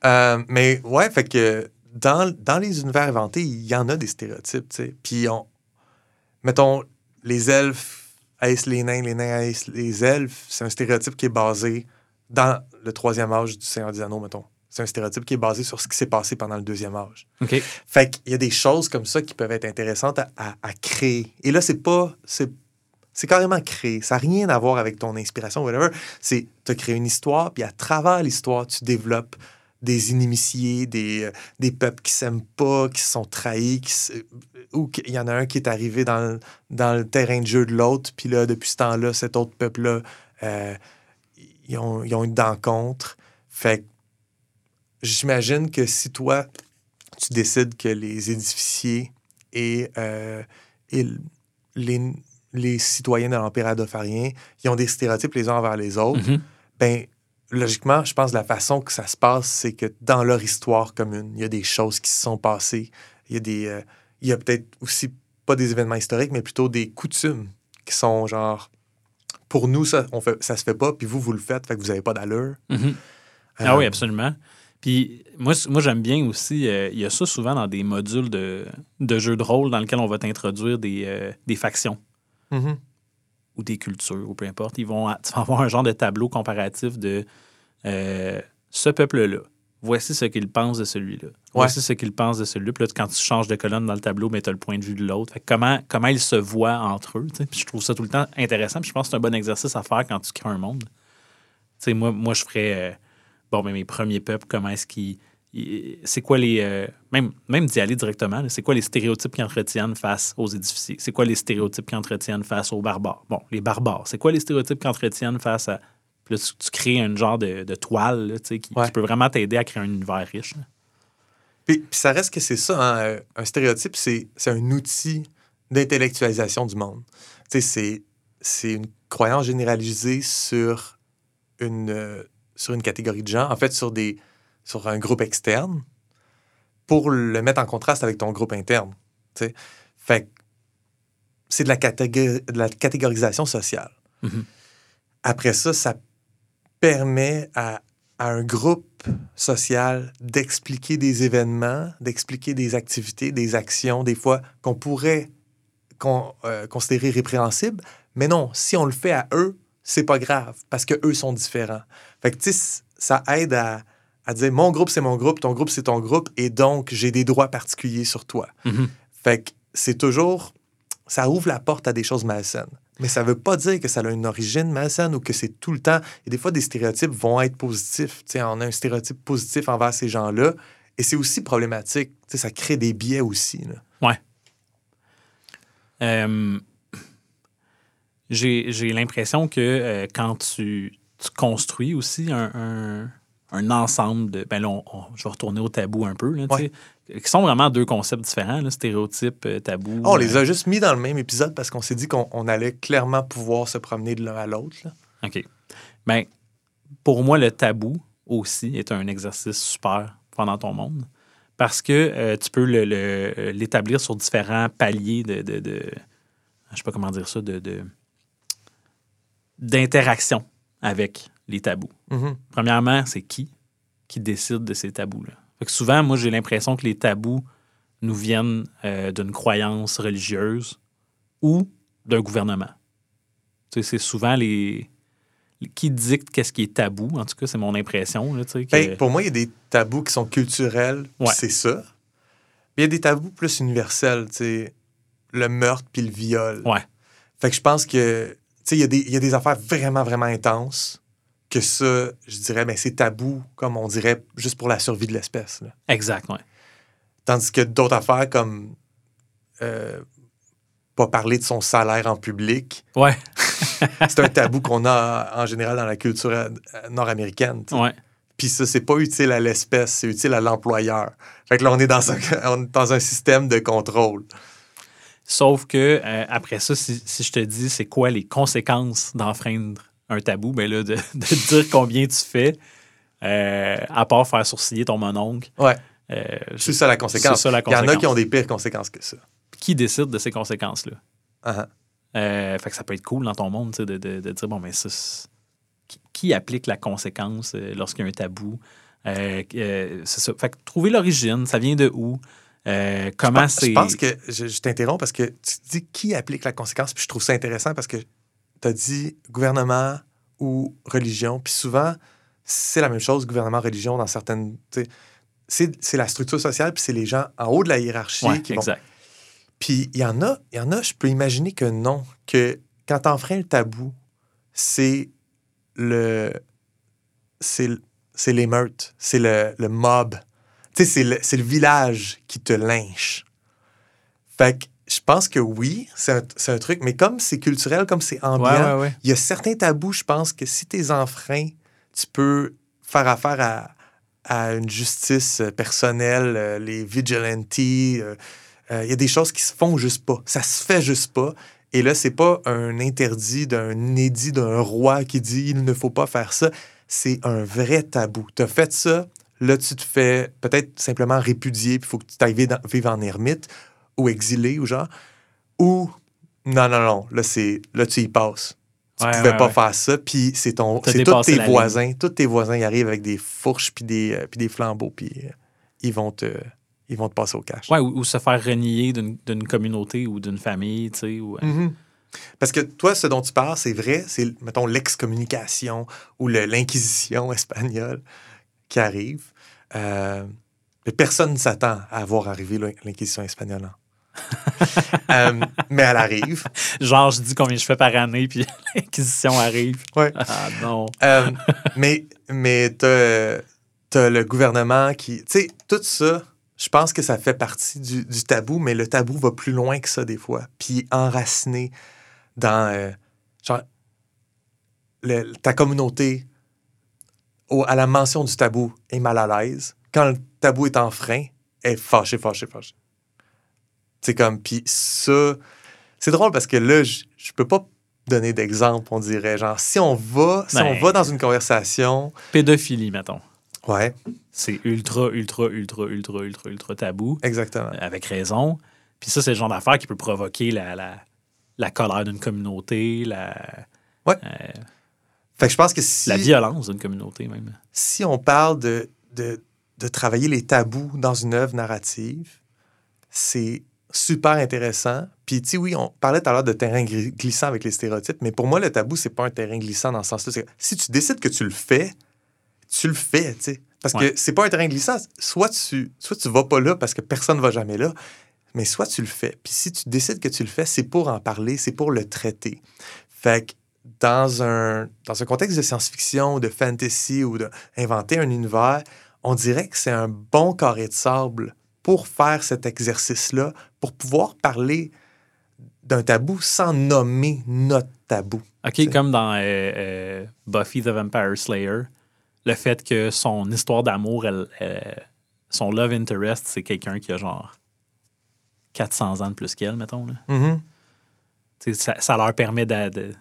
Euh, mais ouais, fait que dans, dans les univers inventés, il y en a des stéréotypes, tu sais. Puis, on, mettons, les elfes haïssent les nains, les nains haïssent les elfes. C'est un stéréotype qui est basé dans le troisième âge du Seigneur des Anneaux, mettons. C'est un stéréotype qui est basé sur ce qui s'est passé pendant le deuxième âge. OK. Fait qu'il y a des choses comme ça qui peuvent être intéressantes à, à- à créer. Et là, c'est pas. C'est, c'est carrément créé. Ça n'a rien à voir avec ton inspiration, whatever. C'est tu as créé une histoire, puis à travers l'histoire, tu développes des initiés, des, euh, des peuples qui s'aiment pas, qui se sont trahis, qui se- ou qu'il y en a un qui est arrivé dans, le- dans le terrain de jeu de l'autre, puis là, depuis ce temps-là, cet autre peuple-là, euh, ils, ont, ils ont une rencontre. Fait j'imagine que si toi, tu décides que les édificiers et, euh, et les, les citoyens de l'Empire adofarien, ils ont des stéréotypes les uns envers les autres, Mhm. ben logiquement, je pense que la façon que ça se passe, c'est que dans leur histoire commune, il y a des choses qui se sont passées. Il y a des. euh, il y a peut-être aussi pas des événements historiques, mais plutôt des coutumes qui sont genre. Pour nous, ça, on fait, ça se fait pas, puis vous, vous le faites, fait que vous n'avez pas d'allure. Mhm. Ah Euh, oui, absolument. Puis moi, j'aime bien aussi, euh, il y a ça souvent dans des modules de, de jeux de rôle dans lesquels on va t'introduire des, euh, des factions mhm. Ou des cultures, ou peu importe. Ils vont, tu vas avoir un genre de tableau comparatif de euh, ce peuple-là. Voici ce qu'il pense de celui-là. Voici ce qu'il pense de celui-là. Puis là, quand tu changes de colonne dans le tableau, tu as le point de vue de l'autre. Comment, comment ils se voient entre eux. Puis je trouve ça tout le temps intéressant. Puis je pense que c'est un bon exercice à faire quand tu crées un monde. Tu sais, moi, moi, je ferais. euh, bon, mais mes premiers peuples, comment est-ce qu'ils. C'est quoi les. euh, même même d'y aller directement, c'est quoi les stéréotypes qu'ils entretiennent face aux édificiers? C'est quoi les stéréotypes qu'ils entretiennent face aux barbares? Bon, les barbares, c'est quoi les stéréotypes qu'ils entretiennent face à. Puis là, tu, tu crées un genre de, de toile là, qui, peut vraiment t'aider à créer un univers riche. Puis, puis ça reste que c'est ça, hein, euh, un stéréotype, c'est un outil d'intellectualisation du monde. Tu sais, c'est- c'est une croyance généralisée sur une, euh, sur une catégorie de gens, en fait, sur, des, sur un groupe externe, pour le mettre en contraste avec ton groupe interne. tu sais. Fait que c'est de, la catég- de la catégorisation sociale. Mhm. Après ça, ça permet à, à un groupe social d'expliquer des événements, d'expliquer des activités, des actions, des fois qu'on pourrait con- euh, considérer répréhensibles. Mais non, si on le fait à eux, c'est pas grave parce que eux sont différents. Fait que, ça aide à, à dire mon groupe, c'est mon groupe, ton groupe, c'est ton groupe, et donc j'ai des droits particuliers sur toi. Mhm. Fait que c'est toujours. Ça ouvre la porte à des choses malsaines. Mais ça veut pas dire que ça a une origine malsaine ou que c'est tout le temps. Et des fois, des stéréotypes vont être positifs. Tu sais, on a un stéréotype positif envers ces gens-là. Et c'est aussi problématique. Tu sais, ça crée des biais aussi. là. Ouais. Euh, j'ai j'ai l'impression que euh, quand tu, tu construis aussi un, un- un ensemble de. Ben là, on- on- je vais retourner au tabou un peu, là, Ouais. qui sont vraiment deux concepts différents, là, stéréotype, euh, tabou. On les euh, a juste mis dans le même épisode parce qu'on s'est dit qu'on on allait clairement pouvoir se promener de l'un à l'autre. OK. Ben, pour moi, le tabou aussi est un exercice super pendant ton monde. Parce que euh, tu peux le- le- l'établir sur différents paliers de, de, de- je sais pas comment dire ça, de- d'interaction avec les tabous. Mhm. Premièrement, c'est qui qui décide de ces tabous-là? Fait que souvent, moi, j'ai l'impression que les tabous nous viennent euh, d'une croyance religieuse ou d'un gouvernement. Tu sais, c'est souvent les... Qui dicte qu'est-ce qui est tabou, en tout cas, c'est mon impression. Là, que- Ben, pour moi, il y a des tabous qui sont culturels, Ouais. c'est ça. Il y a des tabous plus universels, tu sais, le meurtre puis le viol. Ouais. Fait que je pense que, tu sais, il y, y a des affaires vraiment, vraiment intenses que ça, je dirais, ben, c'est tabou, comme on dirait, juste pour la survie de l'espèce. Exact, ouais. Tandis que d'autres affaires comme euh, pas parler de son salaire en public, Ouais, c'est un tabou qu'on a en général dans la culture euh, nord-américaine. ouais. Puis ça, c'est pas utile à l'espèce, c'est utile à l'employeur. Fait que là, on est dans un, on est dans un système de contrôle. Sauf que euh, après ça, si, si je te dis c'est quoi les conséquences d'enfreindre un tabou, ben là, de, de dire combien tu fais, euh, à part faire sourciller ton mononcle. Ouais. euh, C'est ça la conséquence. Ça la Il y en a qui ont des pires conséquences que ça. Qui décide de ces conséquences-là? Ah, Euh, fait que ça peut être cool dans ton monde de, de- de dire bon, mais ça, c'est- qui, qui applique la conséquence lorsqu'il y a un tabou? C'est ça. Fait que trouver l'origine, ça vient de où? Comment c'est. Je pense que je, je t'interromps parce que tu dis qui applique la conséquence, puis je trouve ça intéressant parce que tu as dit gouvernement ou religion, puis souvent, c'est la même chose, gouvernement, religion, dans certaines. C'est c'est la structure sociale, puis c'est les gens en haut de la hiérarchie Ouais, qui vont. Puis il y en a, il y en a, je peux imaginer que non, que quand t'enfreins le tabou, c'est le. C'est l'émeute, c'est le, le mob. Tu sais, c'est le, c'est le village qui te lynche. Fait que je pense que oui, c'est un, truc, mais comme c'est culturel, comme c'est ambiant, Ouais, ouais, ouais. il y a certains tabous, je pense que si t'es enfreint, tu peux faire affaire à, à une justice euh, personnelle, euh, les vigilantes. euh, euh, Il y a des choses qui se font juste pas. Ça se fait juste pas. Et là, c'est pas un interdit d'un édit d'un roi qui dit il ne faut pas faire ça. C'est un vrai tabou. Tu as fait ça, là, tu te fais peut-être simplement répudier, puis il faut que tu dans- vivre en ermite ou exilé ou genre. Ou non, non, non, là, c'est là tu y passes. Tu Ouais, pouvais ouais, pas ouais. faire ça, puis c'est ton, c'est tous tes ligne. voisins, tous tes voisins, ils arrivent avec des fourches puis des, euh, puis des flambeaux, puis euh, ils vont te, ils vont te passer au cash. Ouais, ou, ou se faire renier d'une communauté ou d'une famille, tu sais. Ou, euh, Mhm. Parce que toi, ce dont tu parles, c'est vrai, c'est, mettons, l'excommunication ou l'inquisition espagnole qui arrive. Euh, mais personne ne s'attend à voir arriver l'in- l'inquisition espagnole. Euh, mais elle arrive. Genre, je dis combien je fais par année, puis l'inquisition arrive. Ouais. Ah non. Euh, mais mais t'as, le gouvernement qui. Tu sais, tout ça, je pense que ça fait partie du, du tabou, mais le tabou va plus loin que ça des fois. Puis enraciné dans. euh, genre, le- ta communauté, au- à la mention du tabou, est mal à l'aise. Quand le tabou est enfreint, elle est fâchée, fâchée, fâchée. C'est comme. Puis ça. C'est drôle parce que là, je je peux pas donner d'exemple, on dirait. Genre, si on va, si Ben. on va dans une conversation. Pédophilie, mettons. Ouais, C'est ultra, ultra, ultra, ultra, ultra, ultra tabou. exactement. euh, Avec raison. Puis ça, c'est le genre d'affaire qui peut provoquer la, la, la colère d'une communauté, la, Ouais. euh, Fait que je pense que si, la violence d'une communauté, même. si on parle de, de, de travailler les tabous dans une œuvre narrative, c'est super intéressant. Puis, tu sais, oui, on parlait tout à l'heure de terrain glissant avec les stéréotypes, mais pour moi, le tabou, c'est pas un terrain glissant dans ce sens-là. Si tu décides que tu le fais, tu le fais, tu sais. Parce Ouais. que c'est pas un terrain glissant. Soit tu, soit tu vas pas là parce que personne va jamais là, mais soit tu le fais. Puis si tu décides que tu le fais, c'est pour en parler, c'est pour le traiter. Fait que dans un, dans un contexte de science-fiction, de fantasy ou d'inventer un univers, on dirait que c'est un bon carré de sable pour faire cet exercice-là, pour pouvoir parler d'un tabou sans nommer notre tabou. OK, T'sais. comme dans euh, euh, Buffy the Vampire Slayer, le fait que son histoire d'amour, elle, elle- son love interest, c'est quelqu'un qui a genre 400 ans de plus qu'elle, mettons. Là. Mhm. Sais, Ça, ça leur permet de, de,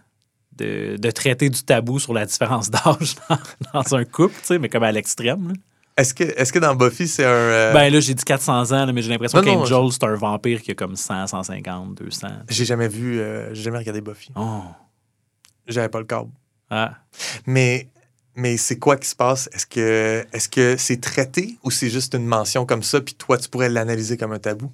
de- de traiter du tabou sur la différence d'âge dans, dans un couple, mais comme à l'extrême. Est-ce que, est que dans Buffy, c'est un. euh, Ben là, j'ai dit 400 ans, là, mais j'ai l'impression qu'Angel, c'est un vampire qui a comme 100, 150, 200. J'ai jamais vu. euh, j'ai jamais regardé Buffy. Oh. J'avais pas le câble. Ah. Mais, mais c'est quoi qui se passe? Est-ce que c'est traité ou c'est juste une mention comme ça, puis toi, tu pourrais l'analyser comme un tabou?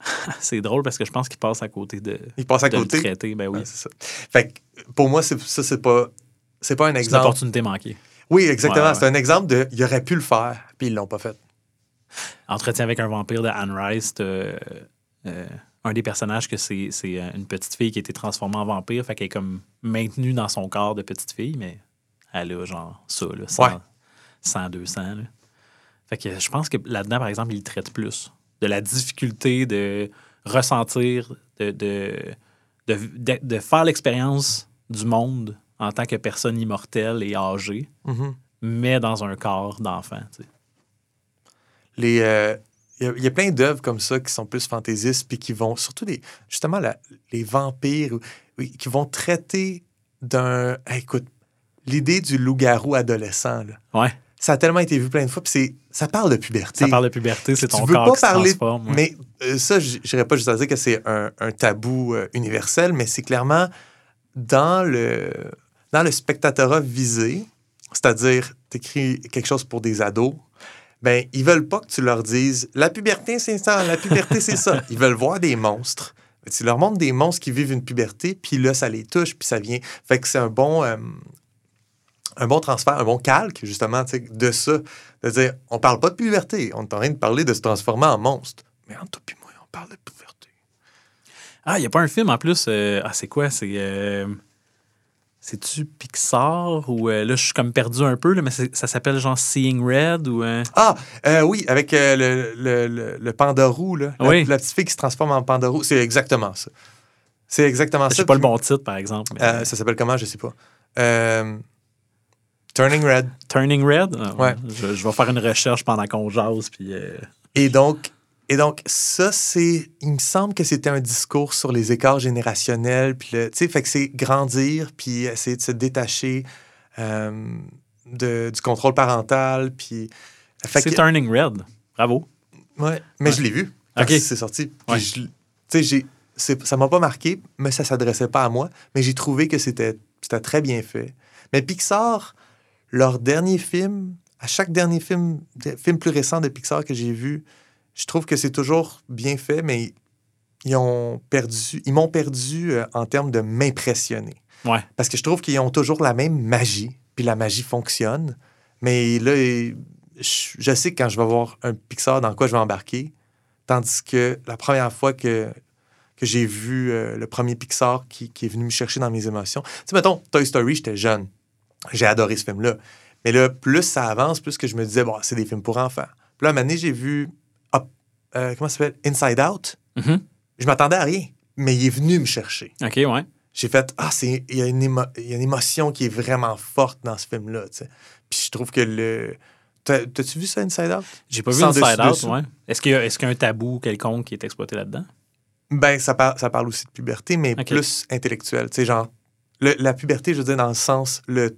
C'est drôle parce que je pense qu'il passe à côté de. Il passe à de le côté? traiter, ben oui. C'est ça. Fait que pour moi, ça, c'est pas. C'est pas un c'est une exemple. opportunité manquée. Oui, exactement. Ouais, ouais. C'est un exemple de. Il aurait pu le faire, puis ils l'ont pas fait. Entretien avec un vampire de Anne Rice, euh, euh, un des personnages que c'est, c'est euh, une petite fille qui a été transformée en vampire, fait qu'elle est comme maintenue dans son corps de petite fille, mais elle a genre ça, là, 100, Ouais. 100 200. Là. Fait que je pense que là-dedans, par exemple, il traite plus de la difficulté de ressentir, de, de, de, de- de faire l'expérience du monde en tant que personne immortelle et âgée, Mhm. mais dans un corps d'enfant. Les, euh, il y a- il y, a plein d'œuvres comme ça qui sont plus fantaisistes, puis qui vont, surtout les, justement la- les vampires, oui, qui vont traiter d'un. Hey, écoute, l'idée du loup-garou adolescent, là, Ouais. ça a tellement été vu plein de fois, puis ça parle de puberté. Ça parle de puberté, c'est tu ton veux corps pas qui se parler, transforme. ouais. mais euh, ça, je pas juste à dire que c'est un, un tabou euh, universel, mais c'est clairement dans le, dans le spectatorat visé, c'est-à-dire, tu écris quelque chose pour des ados, ben, ils veulent pas que tu leur dises la puberté, c'est ça, la puberté, c'est ça. Ils veulent voir des monstres. Mais tu leur montres des monstres qui vivent une puberté, puis là, ça les touche, puis ça vient. Fait que c'est un bon. euh, un bon transfert, un bon calque, justement, de ça. De dire, on parle pas de puberté, on est en train de parler de se transformer en monstre. Mais entre toi et moi, on parle de puberté. Ah, il n'y a pas un film en plus. euh, ah, c'est quoi? C'est. euh, C'est-tu Pixar ou euh, là, je suis comme perdu un peu, là, mais c'est- ça s'appelle genre Seeing Red ou. euh, Ah, euh, oui, avec le, le, le, le là. La, Oui. la petite fille qui se transforme en panda roux. C'est exactement ça. C'est exactement ça. sais pas le bon titre, par exemple. mais, ça s'appelle comment, je sais pas. Turning Red. Turning Red? Ah, Ouais. Je, je vais faire une recherche pendant qu'on jase. Puis, Et donc, et donc ça, c'est. Il me semble que c'était un discours sur les écarts générationnels. Puis, tu sais, fait que c'est grandir, puis essayer de se détacher euh, de, du contrôle parental. Puis. c'est Turning Red. Bravo. Ouais, mais Ouais. je l'ai vu quand Ok. c'est sorti. Ouais. Tu sais, j'ai- ça m'a pas marqué, mais ça s'adressait pas à moi. Mais j'ai trouvé que c'était très bien fait. Mais Pixar, leur dernier film, à chaque dernier film, film plus récent de Pixar que j'ai vu, je trouve que c'est toujours bien fait, mais ils ont perdu, ils m'ont perdu euh, en termes de m'impressionner. Ouais. Parce que je trouve qu'ils ont toujours la même magie, puis la magie fonctionne. Mais là, je, sais que quand je vais voir un Pixar dans quoi je vais embarquer, tandis que la première fois que, que j'ai vu euh, le premier Pixar qui, qui est venu me chercher dans mes émotions, tu sais, mettons, Toy Story, j'étais jeune. J'ai adoré ce film-là. Mais là, plus ça avance, plus que je me disais, bon, c'est des films pour enfants. Puis là, à un moment donné, j'ai vu, euh, comment ça s'appelle? Inside Out. Mhm. Je m'attendais à rien, mais il est venu me chercher OK, ouais. j'ai fait ah c'est il y, a une émo- il y a une émotion qui est vraiment forte dans ce film là tu sais. puis je trouve que le T'as- t'as-tu vu ça Inside Out? J'ai pas vu Sans Inside dessus Out, ouais. Est-ce qu'il y, qu'il y a un tabou quelconque qui est exploité là-dedans? ben ça, par- ça parle aussi de puberté mais plus intellectuel tu sais genre le- la puberté je veux dire dans le sens le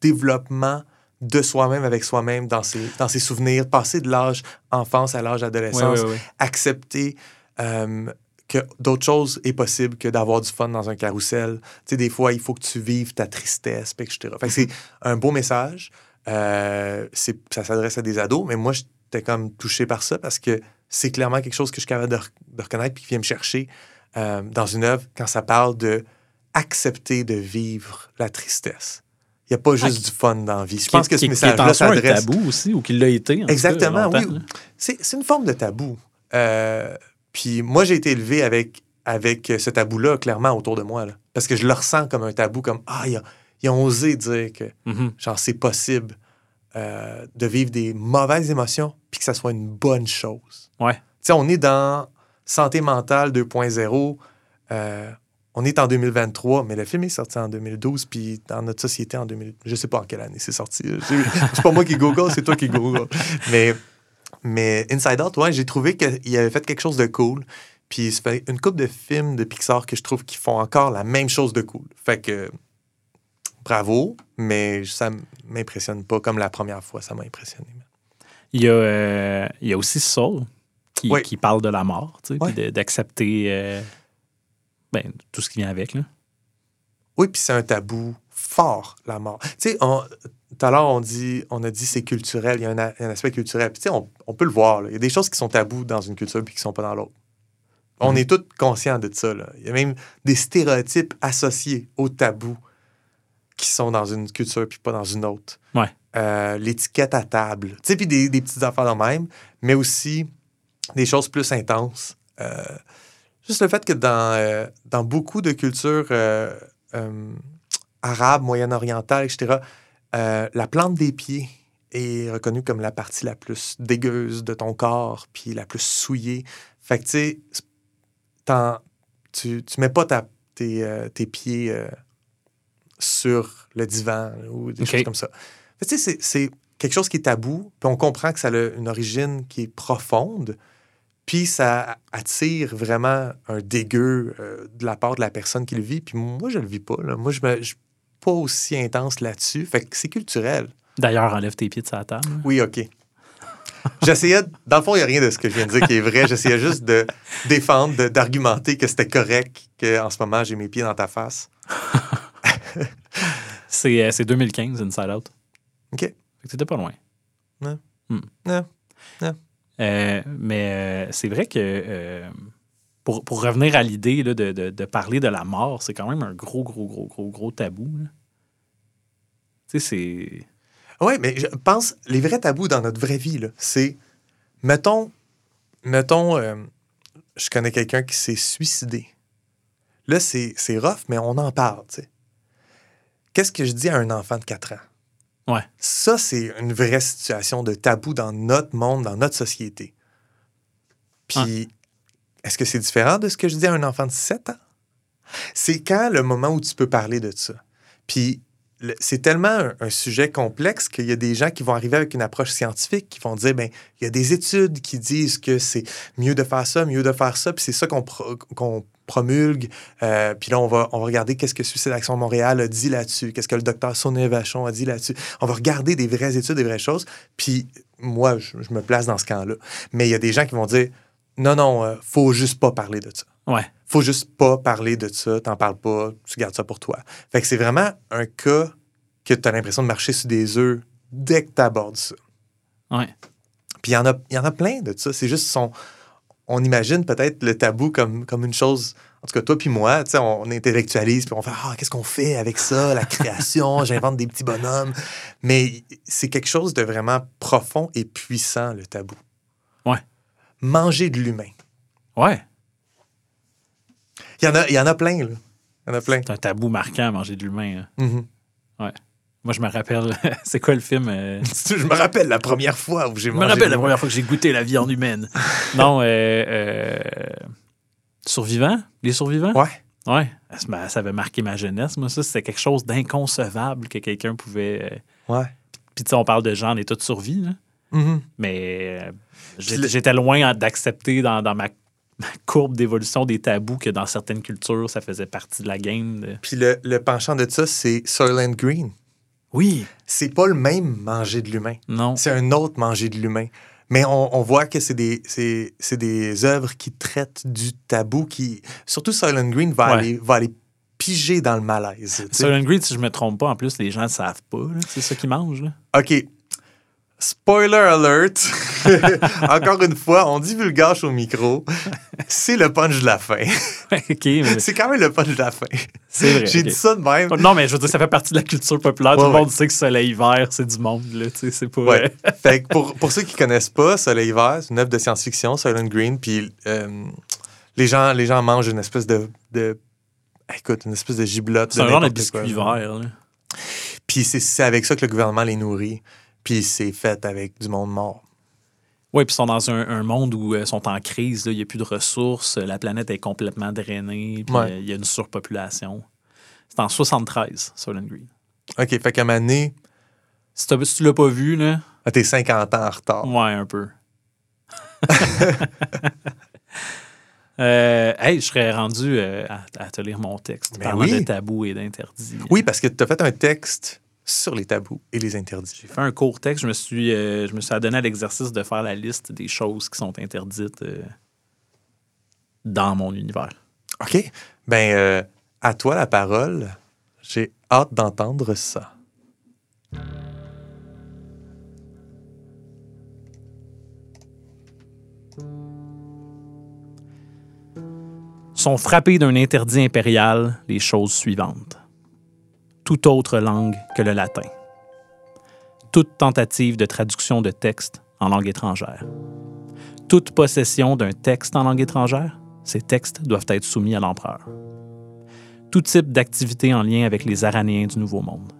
développement de soi-même avec soi-même dans ses, dans ses souvenirs passer de l'âge enfance à l'âge adolescence accepter euh, que d'autres choses est possible que d'avoir du fun dans un carrousel. Tu sais, des fois, il faut que tu vives ta tristesse, etc. Fait que c'est un beau message. Euh, c'est- ça s'adresse à des ados, mais moi, j'étais comme touché par ça parce que c'est clairement quelque chose que je suis capable de, re- de reconnaître puis qui vient me chercher euh, dans une œuvre quand ça parle de accepter de vivre la tristesse. Il n'y a pas juste du fun dans la vie. Je pense que ce message-là s'adresse tabou aussi, ou qu'il l'a été. en tout cas, Exactement, oui. C'est une forme de tabou. Euh, puis moi, j'ai été élevé avec, avec ce tabou-là, clairement, autour de moi. là. Parce que je le ressens comme un tabou, comme Ah, ils ont, ils ont osé dire que genre c'est possible euh, de vivre des mauvaises émotions puis que ça soit une bonne chose. Ouais. Tu sais, on est dans Santé mentale 2.0. euh, on est en 2023, mais le film est sorti en 2012, puis dans notre société en 2000. Je sais pas en quelle année c'est sorti. C'est pas moi qui google, c'est toi qui google. Mais, mais Inside Out, ouais, j'ai trouvé qu'il avait fait quelque chose de cool. Puis ça fait une couple de films de Pixar que je trouve qui font encore la même chose de cool. Fait que bravo, mais ça m'impressionne pas comme la première fois, ça m'a impressionné. Il y, a, euh, il y a aussi Soul qui, Oui. qui parle de la mort, tu sais, d'accepter euh, ben, tout ce qui vient avec. Là. Oui, puis c'est un tabou fort, la mort. Tu sais, tout à l'heure, on, dit, on a dit c'est culturel, il y a un, a- un aspect culturel. Puis tu sais, on, on peut le voir, là. il y a des choses qui sont tabous dans une culture puis qui sont pas dans l'autre. On Mhm. est tous conscients de ça. là. Il y a même des stéréotypes associés au tabou qui sont dans une culture puis pas dans une autre. Ouais. Euh, L'étiquette à table. Tu sais, puis des, des petites affaires de même, mais aussi des choses plus intenses. Euh, juste le fait que dans, euh, dans beaucoup de cultures euh, euh, arabes, moyen-orientales, etc., la plante des pieds est reconnue comme la partie la plus dégueuse de ton corps, puis la plus souillée. Fait que, tu sais, tu, tu mets pas ta- tes, tes pieds sur le divan ou des choses comme ça. Fait que, tu sais, c'est- c'est quelque chose qui est tabou, puis on comprend que ça a une origine qui est profonde, puis ça attire vraiment un dégueu euh, de la part de la personne qui le vit. Puis moi, je le vis pas. là. Moi, je ne suis pas aussi intense là-dessus. Fait que c'est culturel. D'ailleurs, enlève tes pieds de sa table. Oui, OK. J'essayais, dans le fond, il n'y a rien de ce que je viens de dire qui est vrai. J'essayais juste de défendre, de- d'argumenter que c'était correct qu'en ce moment, j'ai mes pieds dans ta face. C'est c'est 2015, Inside Out. OK. Fait que t'étais pas loin. Non. Hmm. Non. Euh, mais euh, c'est vrai que euh, pour, pour revenir à l'idée de, de- de parler de la mort, c'est quand même un gros, gros, gros, gros, gros tabou. Tu sais, c'est. Oui, mais je pense, les vrais tabous dans notre vraie vie, c'est, mettons, mettons, je connais quelqu'un qui s'est suicidé. Là, c'est rough, mais on en parle, tu sais. Qu'est-ce que je dis à un enfant de 4 ans? Ouais. Ça, c'est une vraie situation de tabou dans notre monde, dans notre société. Puis, est-ce que c'est différent de ce que je dis à un enfant de 7 ans? C'est quand le moment où tu peux parler de ça? Puis, c'est tellement un, un sujet complexe qu'il y a des gens qui vont arriver avec une approche scientifique, qui vont dire, ben il y a des études qui disent que c'est mieux de faire ça, mieux de faire ça, puis c'est ça qu'on pro- qu'on promulgue. Euh, puis là, on va, on va regarder qu'est-ce que Suicide Action Montréal a dit là-dessus, qu'est-ce que le docteur Sonia Vachon a dit là-dessus. On va regarder des vraies études, des vraies choses. Puis moi, je, je me place dans ce camp-là. Mais il y a des gens qui vont dire, non, non, euh, faut juste pas parler de ça Ouais. faut juste pas parler de ça, t'en parles pas, tu gardes ça pour toi. Fait que c'est vraiment un cas que tu as l'impression de marcher sur des œufs dès que tu abordes ça. Ouais. Puis il y, en a- il y en a plein de ça. C'est juste son. On imagine peut-être le tabou comme, comme une chose. En tout cas, toi puis moi, tu sais, on, on intellectualise, puis on fait Ah, qu'est-ce qu'on fait avec ça, la création, j'invente des petits bonhommes. Mais c'est quelque chose de vraiment profond et puissant, le tabou. Ouais. Manger de l'humain. Ouais. Il y en a, il y en a plein, là. Il y en a plein. C'est un tabou marquant, manger de l'humain. hein. Mhm. Moi, je me rappelle. c'est quoi le film? euh, Je me rappelle la première fois où j'ai Je mangé. me rappelle la première fois que j'ai goûté la viande humaine. non, euh, euh, Survivants? Les survivants? Ouais. Ouais. Ça avait marqué ma jeunesse. Moi, ça, c'était quelque chose d'inconcevable que quelqu'un pouvait. euh, Ouais. Puis, tu sais, on parle de gens en état de survie, là. Mais j'ai- Puis le- j'étais loin d'accepter dans, dans ma, ma courbe d'évolution des tabous que dans certaines cultures, ça faisait partie de la game. de- Puis le, le penchant de ça, c'est Soylent Green. Oui. C'est pas le même manger de l'humain. Non. C'est un autre manger de l'humain. Mais on, on voit que c'est des, c'est, des œuvres qui traitent du tabou, qui. Surtout Soylent Green va, Ouais. aller, va aller piger dans le malaise. Soylent Green, si je me trompe pas, en plus, les gens ne savent pas. C'est ça qu'ils mangent. Là. OK. Spoiler alert. Encore une fois, on divulgage au micro. C'est le punch de la fin. OK, mais C'est quand même le punch de la fin. c'est vrai. J'ai dit ça de même. Non, mais je veux dire, ça fait partie de la culture populaire. Tout le ouais. monde sait que soleil hiver, c'est du monde. Là, c'est pas. Ouais. fait que pour, pour ceux qui connaissent pas, Soleil Vert, c'est une œuvre de science-fiction, Silent Green, puis euh, les, gens, les gens mangent une espèce de, de- écoute, une espèce de giblotte. C'est un genre de biscuit vert. Puis c'est, c'est avec ça que le gouvernement les nourrit. Puis c'est fait avec du monde mort. Oui, puis ils sont dans un, un monde où ils sont en crise. Il n'y a plus de ressources. La planète est complètement drainée. Puis Ouais. euh, il y a une surpopulation. C'est en 73, Soylent Green. OK, fait qu'à donné, Si, si tu l'as pas vu, là, ah, t'es 50 ans en retard. ouais, un peu. Euh, hey, je serais rendu euh, à, à te lire mon texte Ben parlant oui. de tabous et d'interdits. Oui, parce que tu as fait un texte sur les tabous et les interdits. J'ai fait un court texte. Je me suis, euh, je me suis adonné à l'exercice de faire la liste des choses qui sont interdites euh, dans mon univers. OK. Ben, euh, à toi la parole. J'ai hâte d'entendre ça. sont frappés d'un interdit impérial les choses suivantes. Toute autre langue que le latin. Toute tentative de traduction de texte en langue étrangère. Toute possession d'un texte en langue étrangère, ces textes doivent être soumis à l'empereur. Tout type d'activité en lien avec les Aranéens du Nouveau Monde.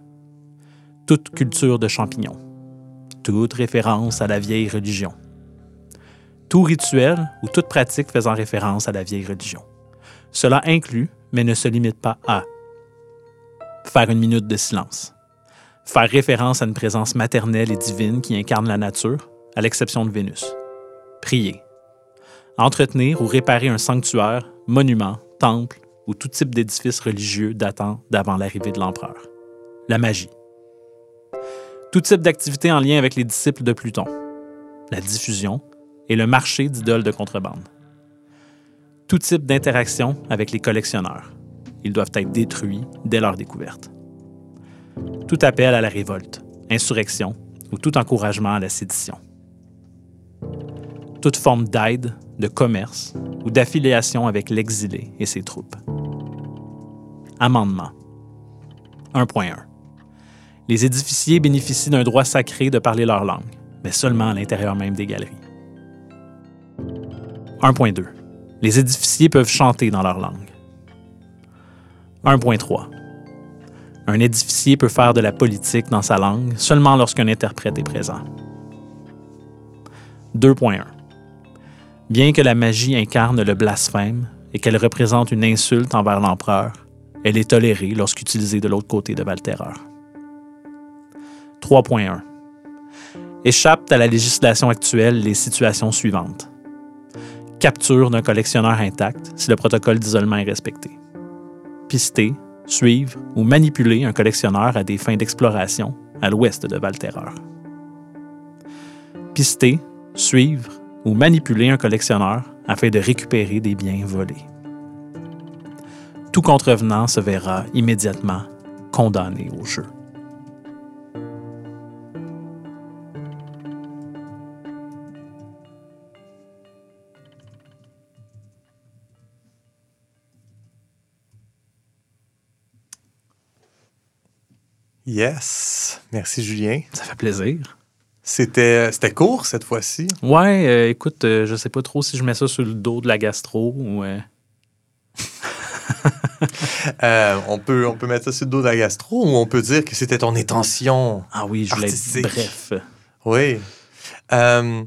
Toute culture de champignons. Toute référence à la vieille religion. Tout rituel ou toute pratique faisant référence à la vieille religion. Cela inclut, mais ne se limite pas à faire une minute de silence, faire référence à une présence maternelle et divine qui incarne la nature, à l'exception de Vénus, prier, entretenir ou réparer un sanctuaire, monument, temple ou tout type d'édifice religieux datant d'avant l'arrivée de l'empereur, la magie, tout type d'activité en lien avec les disciples de Pluton, la diffusion et le marché d'idoles de contrebande. Tout type d'interaction avec les collectionneurs. Ils doivent être détruits dès leur découverte. Tout appel à la révolte, insurrection ou tout encouragement à la sédition. Toute forme d'aide, de commerce ou d'affiliation avec l'exilé et ses troupes. Amendement. 1.1. Les édificiers bénéficient d'un droit sacré de parler leur langue, mais seulement à l'intérieur même des galeries. 1.2. Les édificiers peuvent chanter dans leur langue. 1.3. Un édificier peut faire de la politique dans sa langue seulement lorsqu'un interprète est présent. 2.1. Bien que la magie incarne le blasphème et qu'elle représente une insulte envers l'empereur, elle est tolérée lorsqu'utilisée de l'autre côté de Valterreur. 3.1. Échappent à la législation actuelle les situations suivantes capture d'un collectionneur intact si le protocole d'isolement est respecté. Pister, suivre ou manipuler un collectionneur à des fins d'exploration à l'ouest de Valterreur. Pister, suivre ou manipuler un collectionneur afin de récupérer des biens volés. Tout contrevenant se verra immédiatement condamné au jeu. Yes. Merci, Julien. Ça fait plaisir. C'était c'était court cette fois-ci. Ouais, euh, écoute, euh, je sais pas trop si je mets ça sur le dos de la gastro ou. euh, Euh, on, peut, on peut mettre ça sur le dos de la gastro ou on peut dire que c'était ton intention. Ah oui, je voulais être bref. Oui. Euh,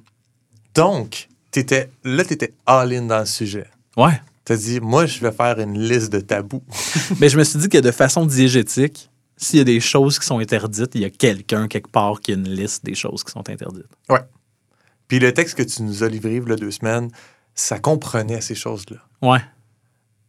donc, étais, là, tu étais all-in dans le sujet. Ouais. Tu as dit, moi, je vais faire une liste de tabous. Mais je me suis dit que de façon diégétique, s'il y a des choses qui sont interdites, il y a quelqu'un quelque part qui a une liste des choses qui sont interdites. Puis le texte que tu nous as livré il y a deux semaines, ça comprenait ces choses-là. Ouais.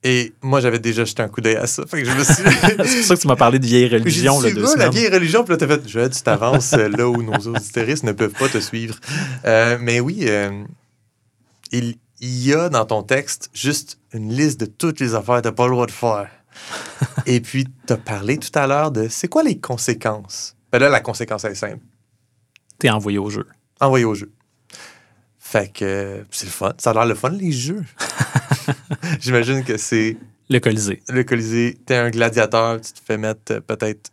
Et moi, j'avais déjà jeté un coup d'œil à ça. Fait que je me suis. C'est pour ça que tu m'as parlé de vieille religion dit, là, deux vois, la semaines. vieille religion, puis là, t'as fait, je tu t'avances euh, là où nos auditeuristes ne peuvent pas te suivre. Euh, mais oui, euh, il, il y a dans ton texte juste une liste de toutes les affaires que t'as pas le droit de faire. Et puis, t'as parlé tout à l'heure de c'est quoi les conséquences? Ben là, la conséquence est simple. T'es envoyé au jeu. Envoyé au jeu. Fait que c'est le fun. Ça a l'air le fun, les jeux. J'imagine que c'est Le Colisée. le Colisée, t'es un gladiateur, tu te fais mettre euh, peut-être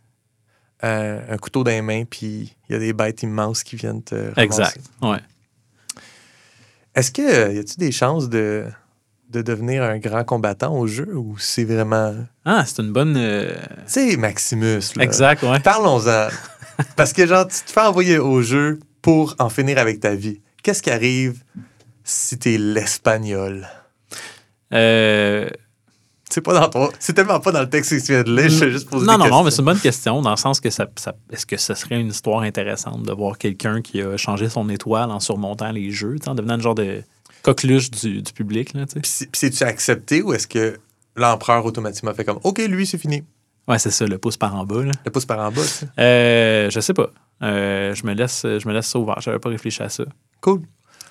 euh, un couteau dans les mains, puis il y a des bêtes immenses qui viennent te ramasser. Exact. Ouais. Est-ce que euh, y a-tu des chances de, de devenir un grand combattant au jeu ou c'est vraiment. Ah, c'est une bonne. euh, Tu sais, Maximus. Là. Exact, ouais. Parlons-en. Parce que, genre, tu te fais envoyer au jeu pour en finir avec ta vie. Qu'est-ce qui arrive si t'es l'espagnol? Euh, C'est pas dans ton... C'est tellement pas dans le texte que tu viens de lire, je juste poser non, des non, questions. non, mais c'est une bonne question dans le sens que ça, ça- est-ce que ce serait une histoire intéressante de voir quelqu'un qui a changé son étoile en surmontant les jeux, en devenant une genre de coqueluche du, du public. Là. Puis c'est- puis c'est-tu accepté ou est-ce que l'empereur automatiquement fait comme OK, lui, c'est fini? Ouais, c'est ça, le pouce par en bas. Là. Le pouce par en bas, tu sais. Euh, je sais pas. Euh, je, me laisse, je me laisse ça ouvert. J'avais pas réfléchi à ça. Cool.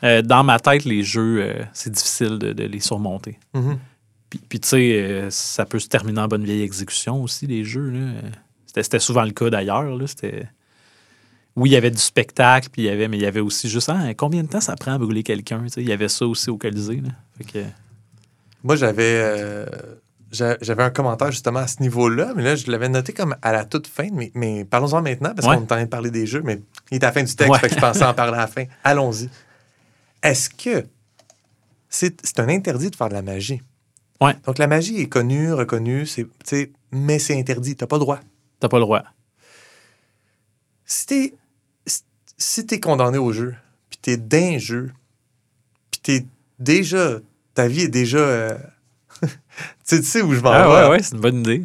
Euh, dans ma tête, les jeux, euh, c'est difficile de, de les surmonter. Mhm. Puis, puis tu sais, ça peut se terminer en bonne vieille exécution aussi, les jeux. C'était, c'était souvent le cas d'ailleurs. là. C'était... Oui, il y avait du spectacle, puis il y avait, mais il y avait aussi juste ah, combien de temps ça prend à brûler quelqu'un. tu sais? Il y avait ça aussi au Colisée. là. Fait que, Moi, j'avais euh, j'a- j'avais un commentaire justement à ce niveau-là, mais là, je l'avais noté comme à la toute fin. Mais, mais parlons-en maintenant, parce Ouais. qu'on est en train de parler des jeux, mais il est à la fin du texte, Ouais. fait que je pensais en parler à la fin. Allons-y. Est-ce que c'est un interdit de faire de la magie? Ouais. Donc, la magie est connue, reconnue, tu mais c'est interdit. T'as pas le droit. t'as pas le droit. Si si t'es condamné au jeu, puis t'es d'un jeu, puis t'es déjà... Ta vie est déjà... euh, tu sais- où je m'en Ah, vais. ouais, ouais, c'est une bonne idée.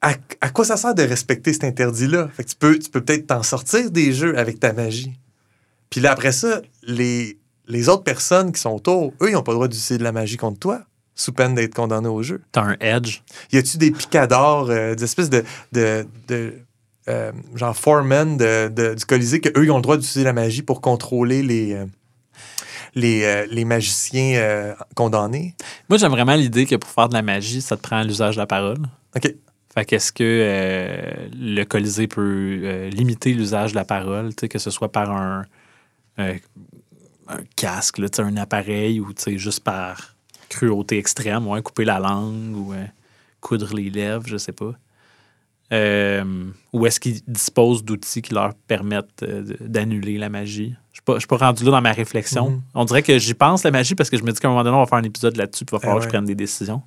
à, à quoi ça sert de respecter cet interdit-là? Fait que tu peux, tu peux peut-être t'en sortir des jeux avec ta magie. Puis là, après ça, les, les autres personnes qui sont autour, eux, ils n'ont pas le droit d'utiliser de la magie contre toi, sous peine d'être condamnés au jeu. T'as un edge. Y a-tu des picadors, euh, des espèces de. de, de euh, genre foremen de, de- du Colisée, qu'eux, ils ont le droit d'utiliser la magie pour contrôler les. euh, les, euh, les magiciens condamnés. Moi, j'aime vraiment l'idée que pour faire de la magie, ça te prend l'usage de la parole. OK. Fait qu'est-ce que le Colisée peut limiter l'usage de la parole, que ce soit par un, un casque, là, un appareil ou juste par cruauté extrême, ouais, couper la langue ou coudre les lèvres, je sais pas. Euh, ou est-ce qu'ils disposent d'outils qui leur permettent euh, d'annuler la magie? Je ne suis pas rendu là dans ma réflexion. Mhm. On dirait que j'y pense, la magie, parce que je me dis qu'à un moment donné, on va faire un épisode là-dessus, puis il va falloir Ah que je prenne des décisions.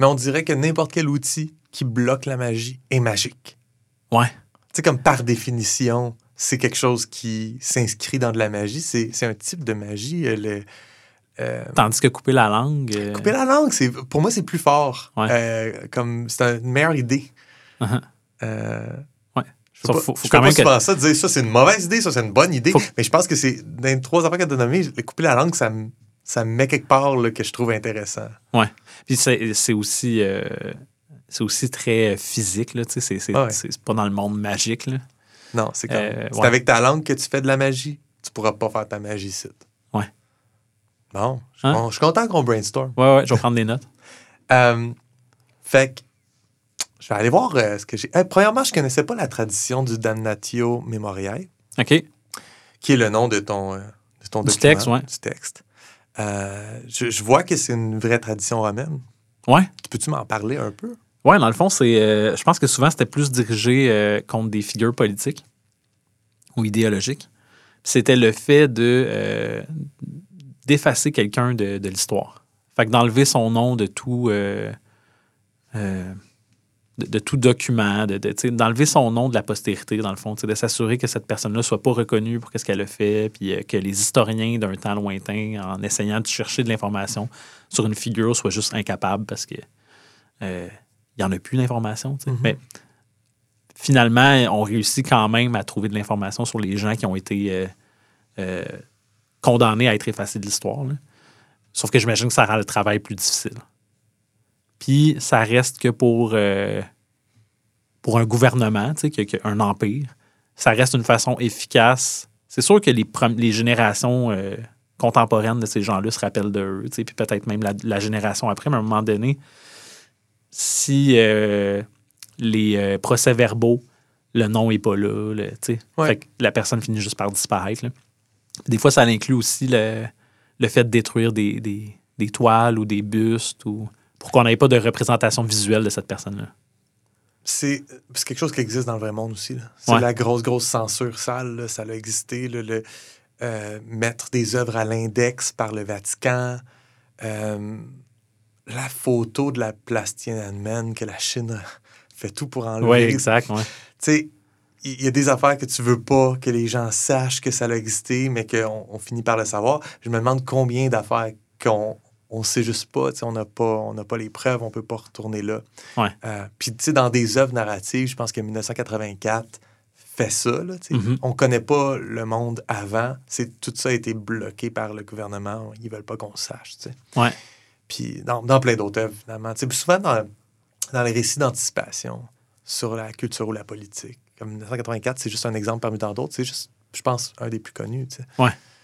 Mais on dirait que n'importe quel outil qui bloque la magie est magique. Ouais. Tu sais, comme par définition, c'est quelque chose qui s'inscrit dans de la magie. C'est un type de magie. euh, le- euh, Tandis que couper la langue. euh, couper la langue, c'est pour moi, c'est plus fort. Ouais. Euh, comme c'est une meilleure idée. Uh-huh. Euh, Ouais. Je pas, faut- quand pas même que- ça, dire ça, c'est une mauvaise idée, ça, c'est une bonne idée. Faut- Mais je pense que c'est dans les trois affaires que tu as nommées, couper la langue, ça me, ça me met quelque part là, que je trouve intéressant. Puis c'est aussi, euh, c'est aussi très physique, là, tu sais, c'est- Ouais. pas dans le monde magique. Là. Non, c'est comme. Euh, c'est ouais. avec ta langue que tu fais de la magie. Tu pourras pas faire ta magie ici. Ouais. Bon, je suis Hein? con- je suis content qu'on brainstorm. Ouais, ouais, je vais prendre des notes. Euh, fait que je vais aller voir euh, ce que j'ai. Euh, premièrement, je connaissais pas la tradition du Damnatio Memoriae, OK. qui est le nom de ton, euh, de ton Du document, texte, ouais. Du texte. Euh, je, je vois que c'est une vraie tradition romaine. Ouais. Tu Peux-tu m'en parler un peu? Ouais, dans le fond, c'est. je pense que souvent, c'était plus dirigé contre des figures politiques ou idéologiques. C'était le fait de d'effacer quelqu'un de, de l'histoire. Fait que d'enlever son nom de tout. euh, euh, de, de tout document, de, de, d'enlever son nom de la postérité, dans le fond, de s'assurer que cette personne-là ne soit pas reconnue pour ce qu'elle a fait, puis euh, que les historiens d'un temps lointain, en essayant de chercher de l'information sur une figure, soient juste incapables parce que euh, il n'y en a plus d'informations. sais. Mhm. Mais finalement, on réussit quand même à trouver de l'information sur les gens qui ont été euh, euh, condamnés à être effacés de l'histoire. Sauf que j'imagine que ça rend le travail plus difficile. Puis ça reste que pour, euh, pour un gouvernement, tu sais, un empire, ça reste une façon efficace. C'est sûr que les, les générations euh, contemporaines de ces gens-là se rappellent d'eux, tu sais, puis peut-être même la, la génération après, mais à un moment donné, si euh, les procès-verbaux, le nom n'est pas là, le- tu sais, Ouais. fait que la personne finit juste par disparaître. là. Des fois, ça inclut aussi le, le fait de détruire des, des- des toiles ou des bustes ou pour qu'on n'ait pas de représentation visuelle de cette personne-là. C'est c'est quelque chose qui existe dans le vrai monde aussi. C'est Ouais. la grosse, grosse censure sale. là. Ça a existé. là, le, euh, mettre des œuvres à l'index par le Vatican. Euh, la photo de la place Tiananmen que la Chine fait tout pour enlever. Oui, exact. Ouais. Tu sais, il y a des affaires que tu veux pas que les gens sachent que ça a existé, mais qu'on on finit par le savoir. Je me demande combien d'affaires qu'on on sait juste pas, on n'a pas, on n'a pas les preuves, on peut pas retourner là. Ouais. Euh, Puis, dans des œuvres narratives, je pense que 1984 fait ça. Là. Mhm. On connaît pas le monde avant. C'est, tout ça a été bloqué par le gouvernement. Ils veulent pas qu'on sache. Ouais. Puis dans, dans plein d'autres œuvres, finalement. Puis souvent dans, dans les récits d'anticipation sur la culture ou la politique. Comme 1984, c'est juste un exemple parmi tant d'autres. C'est juste, je pense, un des plus connus. tu sais.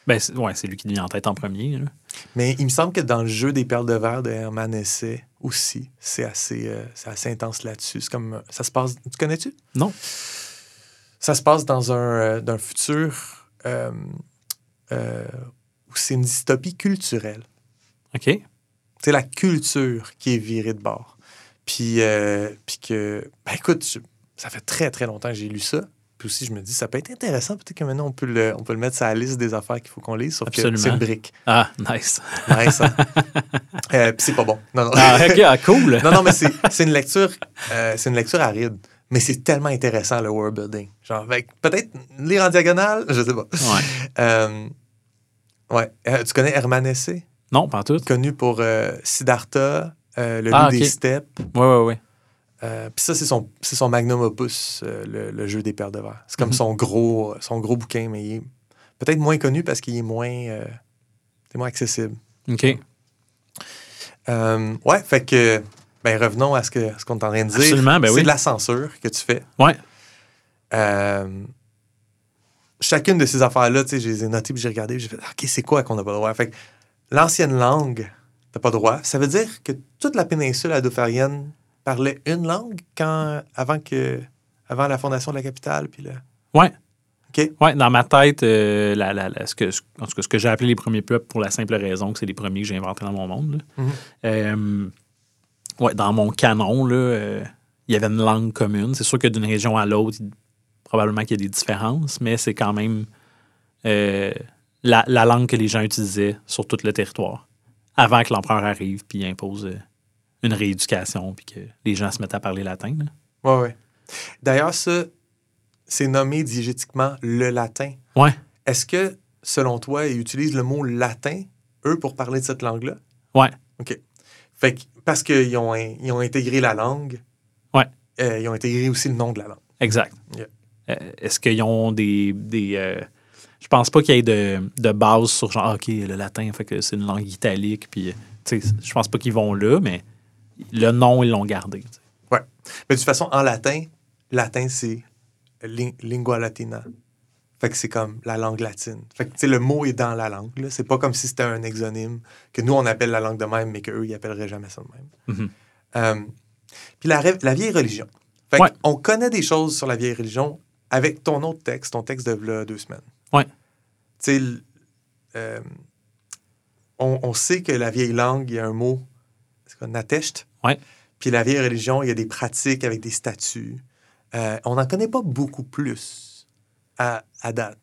Ben, c'est ouais, c'est lui qui devient en tête en premier. là. Mais il me semble que dans le jeu des perles de verre de Herman Hesse aussi, c'est assez, euh, c'est assez intense là-dessus. C'est comme, ça se passe, tu connais-tu? Non. Ça se passe dans un, euh, futur euh, où c'est une dystopie culturelle. OK. C'est la culture qui est virée de bord. Puis, puis que, ben écoute, je- ça fait très, très longtemps que j'ai lu ça. Puis aussi, je me dis, ça peut être intéressant. Peut-être que maintenant, on peut le, on peut le mettre sur la liste des affaires qu'il faut qu'on lise. Sauf Absolument. que c'est une brique. Ah, nice. Nice, hein? Euh, puis c'est pas bon. Non, non. Ah, ah, cool. non, non, mais c'est c'est une lecture, euh, c'est une lecture aride. Mais c'est tellement intéressant, le world building. Genre, avec- peut-être lire en diagonale, je sais pas. Ouais. Euh, ouais. Tu connais Herman Hesse? Non, pas tout. Connu pour Siddhartha, Le Ah, loup des steppes. Ouais, ouais, ouais. Euh, Puis ça, c'est son, c'est son magnum opus, euh, le, le jeu des paires de verre. C'est comme Mhm. son, gros, son gros bouquin, mais il est peut-être moins connu parce qu'il est moins, euh, c'est moins accessible. OK. Ouais, fait que, ben, revenons à ce que- à ce qu'on est en train de dire. Absolument, ben c'est oui. de la censure que tu fais. Ouais. Chacune de ces affaires-là, tu sais, je les ai notées puis j'ai regardé, j'ai fait, OK, c'est quoi qu'on n'a pas le droit? Fait que l'ancienne langue, t'as pas le droit. Ça veut dire que toute la péninsule adofarienne parlait une langue quand, avant, que, avant la fondation de la capitale. Puis là. Ouais. Ouais, dans ma tête, euh, la, la- la- ce que, en tout cas, ce que j'ai appelé les premiers peuples pour la simple raison que c'est les premiers que j'ai inventés dans mon monde. Mhm. Euh, ouais, dans mon canon, euh, il y avait une langue commune. C'est sûr que d'une région à l'autre, probablement qu'il y a des différences, mais c'est quand même la, la langue que les gens utilisaient sur tout le territoire avant que l'empereur arrive puis impose une rééducation puis que les gens se mettent à parler latin. là. Ouais, ouais. D'ailleurs, ça, c'est nommé diégétiquement le latin. Ouais. Est-ce que, selon toi, ils utilisent le mot latin, eux, pour parler de cette langue-là? Ouais. OK. Fait que, parce qu'ils ont, ils ont intégré la langue, Ouais. euh, ils ont intégré aussi le nom de la langue. Exact. Yeah. Euh, Est-ce qu'ils ont des. des euh, je pense pas qu'il y ait de, de base sur genre, ah, OK, le latin, fait que c'est une langue italique. Puis, tu sais, je pense pas qu'ils vont là, mais le nom, ils l'ont gardé. sais. Mais de toute façon, en latin, latin, c'est ling- lingua latina. Fait que c'est comme la langue latine. Fait que, tu sais, le mot est dans la langue. là. C'est pas comme si c'était un exonyme que nous, on appelle la langue de même, mais qu'eux, ils appelleraient jamais ça de même. Mhm. Euh, puis la, vieille religion. Fait Ouais. on connaît des choses sur la vieille religion avec ton autre texte, ton texte de v'là deux semaines. Ouais. Tu sais, euh, on, on sait que la vieille langue, il y a un mot, c'est quoi, natesht. Ouais. Puis la vieille religion, il y a des pratiques avec des statuts. Euh, on n'en connaît pas beaucoup plus à, à date.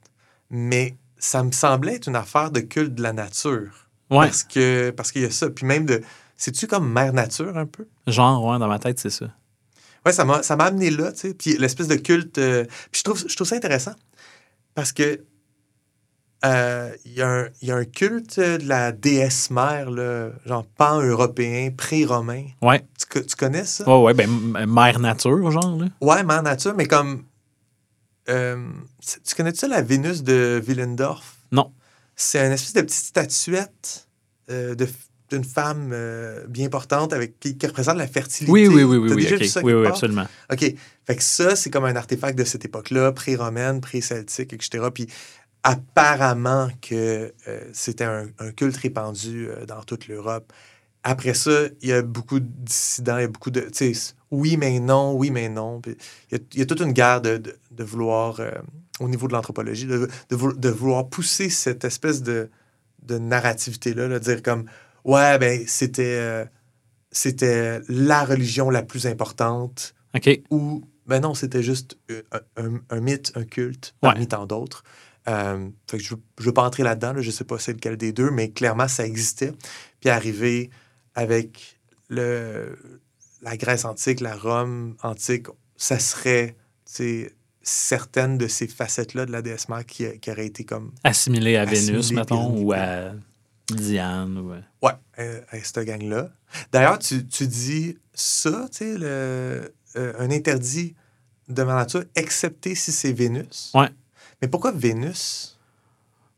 Mais ça me semblait être une affaire de culte de la nature. Ouais. Parce que parce qu'il y a ça. Puis même de. C'est-tu comme mère nature un peu? Genre, ouais, dans ma tête, c'est ça. Ouais, ça m'a, ça m'a amené là, tu sais. Puis l'espèce de culte. euh, puis je trouve, je trouve ça intéressant parce que euh, il y, a un- il y a un culte de la déesse mère, là, genre pan-européen, pré-romain. Ouais. Tu, tu connais ça? Ouais, ouais, ben, mère nature, genre, là. Ouais, mère nature, mais comme. euh, tu connais-tu ça, la Vénus de Willendorf? Non. C'est une espèce de petite statuette euh, d'une femme euh, bien portante avec, qui, qui représente la fertilité. Oui, oui, oui, oui, oui, déjà ok. vu ça oui, oui, absolument. OK. Fait que ça, c'est comme un artefact de cette époque-là, pré-romaine, pré-celtique, etc. Puis apparemment que euh, c'était un, un culte répandu euh, dans toute l'Europe. Après ça, il y a beaucoup de dissidents, il y a beaucoup de... Oui, mais non, oui, mais non. Il, y a, il y a toute une guerre de, de- de vouloir, euh, au niveau de l'anthropologie, de, de vou- de vouloir pousser cette espèce de, de narrativité-là, là, dire comme, ouais, ben, c'était... c'était la religion la plus importante OK. ou ben non, c'était juste un, un- un mythe, un culte Ouais. parmi tant d'autres. Euh, fait que je ne veux pas entrer là-dedans, là, je ne sais pas c'est lequel des deux, mais clairement, ça existait. Puis arrivé avec le, la Grèce antique, la Rome antique, ça serait certaines de ces facettes-là de la déesse mère qui, qui auraient été comme Assimilé à Vénus, mettons, ou à Diane. Ou... à- Ouais, euh, à cette gang-là. D'ailleurs, tu, tu dis ça, tu sais, le- euh, un interdit de ma nature, excepté si c'est Vénus. Ouais. Mais pourquoi Vénus?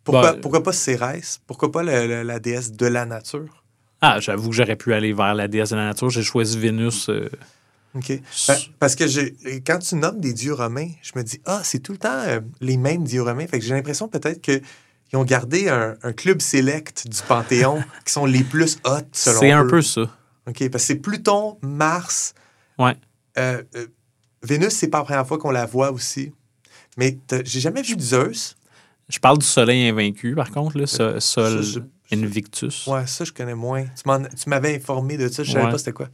Pourquoi, Bah, pourquoi pas Cérès? Pourquoi pas le- le- la déesse de la nature? Ah, j'avoue que j'aurais pu aller vers la déesse de la nature. J'ai choisi Vénus. euh, OK. Ben, parce que quand tu nommes des dieux romains, je me dis, ah, c'est tout le temps euh, les mêmes dieux romains. Fait que j'ai l'impression peut-être qu'ils ont gardé un, un club select du Panthéon qui sont les plus hot selon C'est un peu ça. OK, parce que c'est Pluton, Mars. Ouais. Euh, euh, Vénus, c'est pas la première fois qu'on la voit aussi. Mais j'ai jamais vu Zeus. Je parle du soleil invaincu, par contre, là, so- Sol je- Invictus. Ouais, ça, je connais moins. Tu, m'avais informé de ça, je savais Ouais. pas c'était quoi.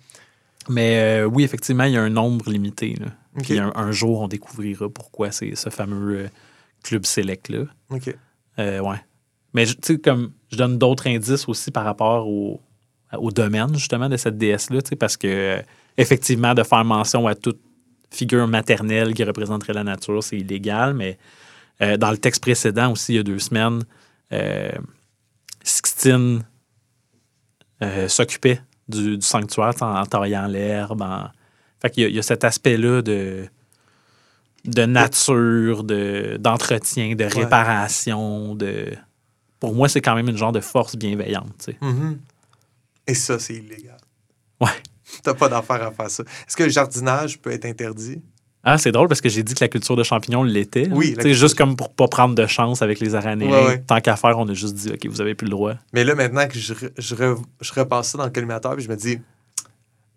Mais euh, oui, effectivement, il y a un nombre limité. Là. Puis un, un jour, on découvrira pourquoi c'est ce fameux euh, club select-là. OK. Euh, ouais. Mais tu sais, comme je donne d'autres indices aussi par rapport au, au domaine, justement, de cette déesse-là, parce que, effectivement, de faire mention à toute figure maternelle qui représenterait la nature, c'est illégal, mais euh, dans le texte précédent aussi, il y a deux semaines, euh, Sixtine euh, s'occupait du, du sanctuaire tu sais, en, taillant l'herbe. En... Fait qu'il y a, il y a cet aspect-là de, de nature, de, d'entretien, de réparation. De... Pour moi, c'est quand même une genre de force bienveillante. Mhm. Et ça, c'est illégal. Ouais. T'as pas d'affaire à faire ça. Est-ce que le jardinage peut être interdit? Ah, c'est drôle parce que j'ai dit que la culture de champignons l'était. Oui, culture- juste comme pour pas prendre de chance avec les aranéens. Ouais, ouais. Tant qu'à faire, on a juste dit, OK, vous avez plus le droit. Mais là, maintenant que je, re- je, re- je repasse ça dans le collimateur, puis je me dis,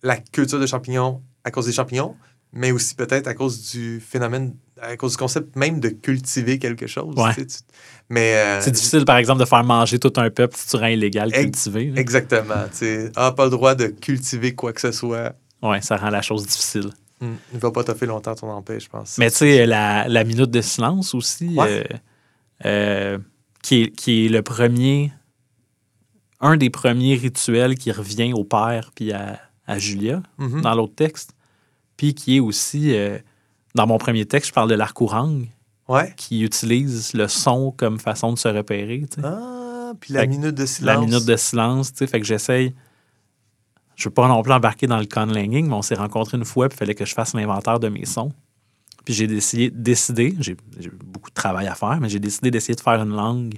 la culture de champignons à cause des champignons, mais aussi peut-être à cause du phénomène, à cause du concept même de cultiver quelque chose. Ouais. tu Mais euh, C'est difficile, par exemple, de faire manger tout un peuple si tu rends illégal Ex- cultiver. là. Exactement. tu. Ah, pas le droit de cultiver quoi que ce soit. Ouais, ça rend la chose difficile. Hmm. Il va pas toffer longtemps ton empêche, je pense. Mais tu sais, la, la minute de silence aussi, Ouais. euh, euh, qui, est, qui est le premier, un des premiers rituels qui revient au père puis à, à Julia Mhm. dans l'autre texte, puis qui est aussi, euh, dans mon premier texte, je parle de l'arcourang, Ouais. qui utilise le son comme façon de se repérer. Ah, puis la Fait minute de silence. La minute de silence, tu sais, fait que j'essaye. Je veux pas non plus embarquer dans le conlanging, mais on s'est rencontrés une fois, puis il fallait que je fasse l'inventaire de mes sons. Puis j'ai décidé, décidé j'ai beaucoup de travail à faire, mais j'ai décidé d'essayer de faire une langue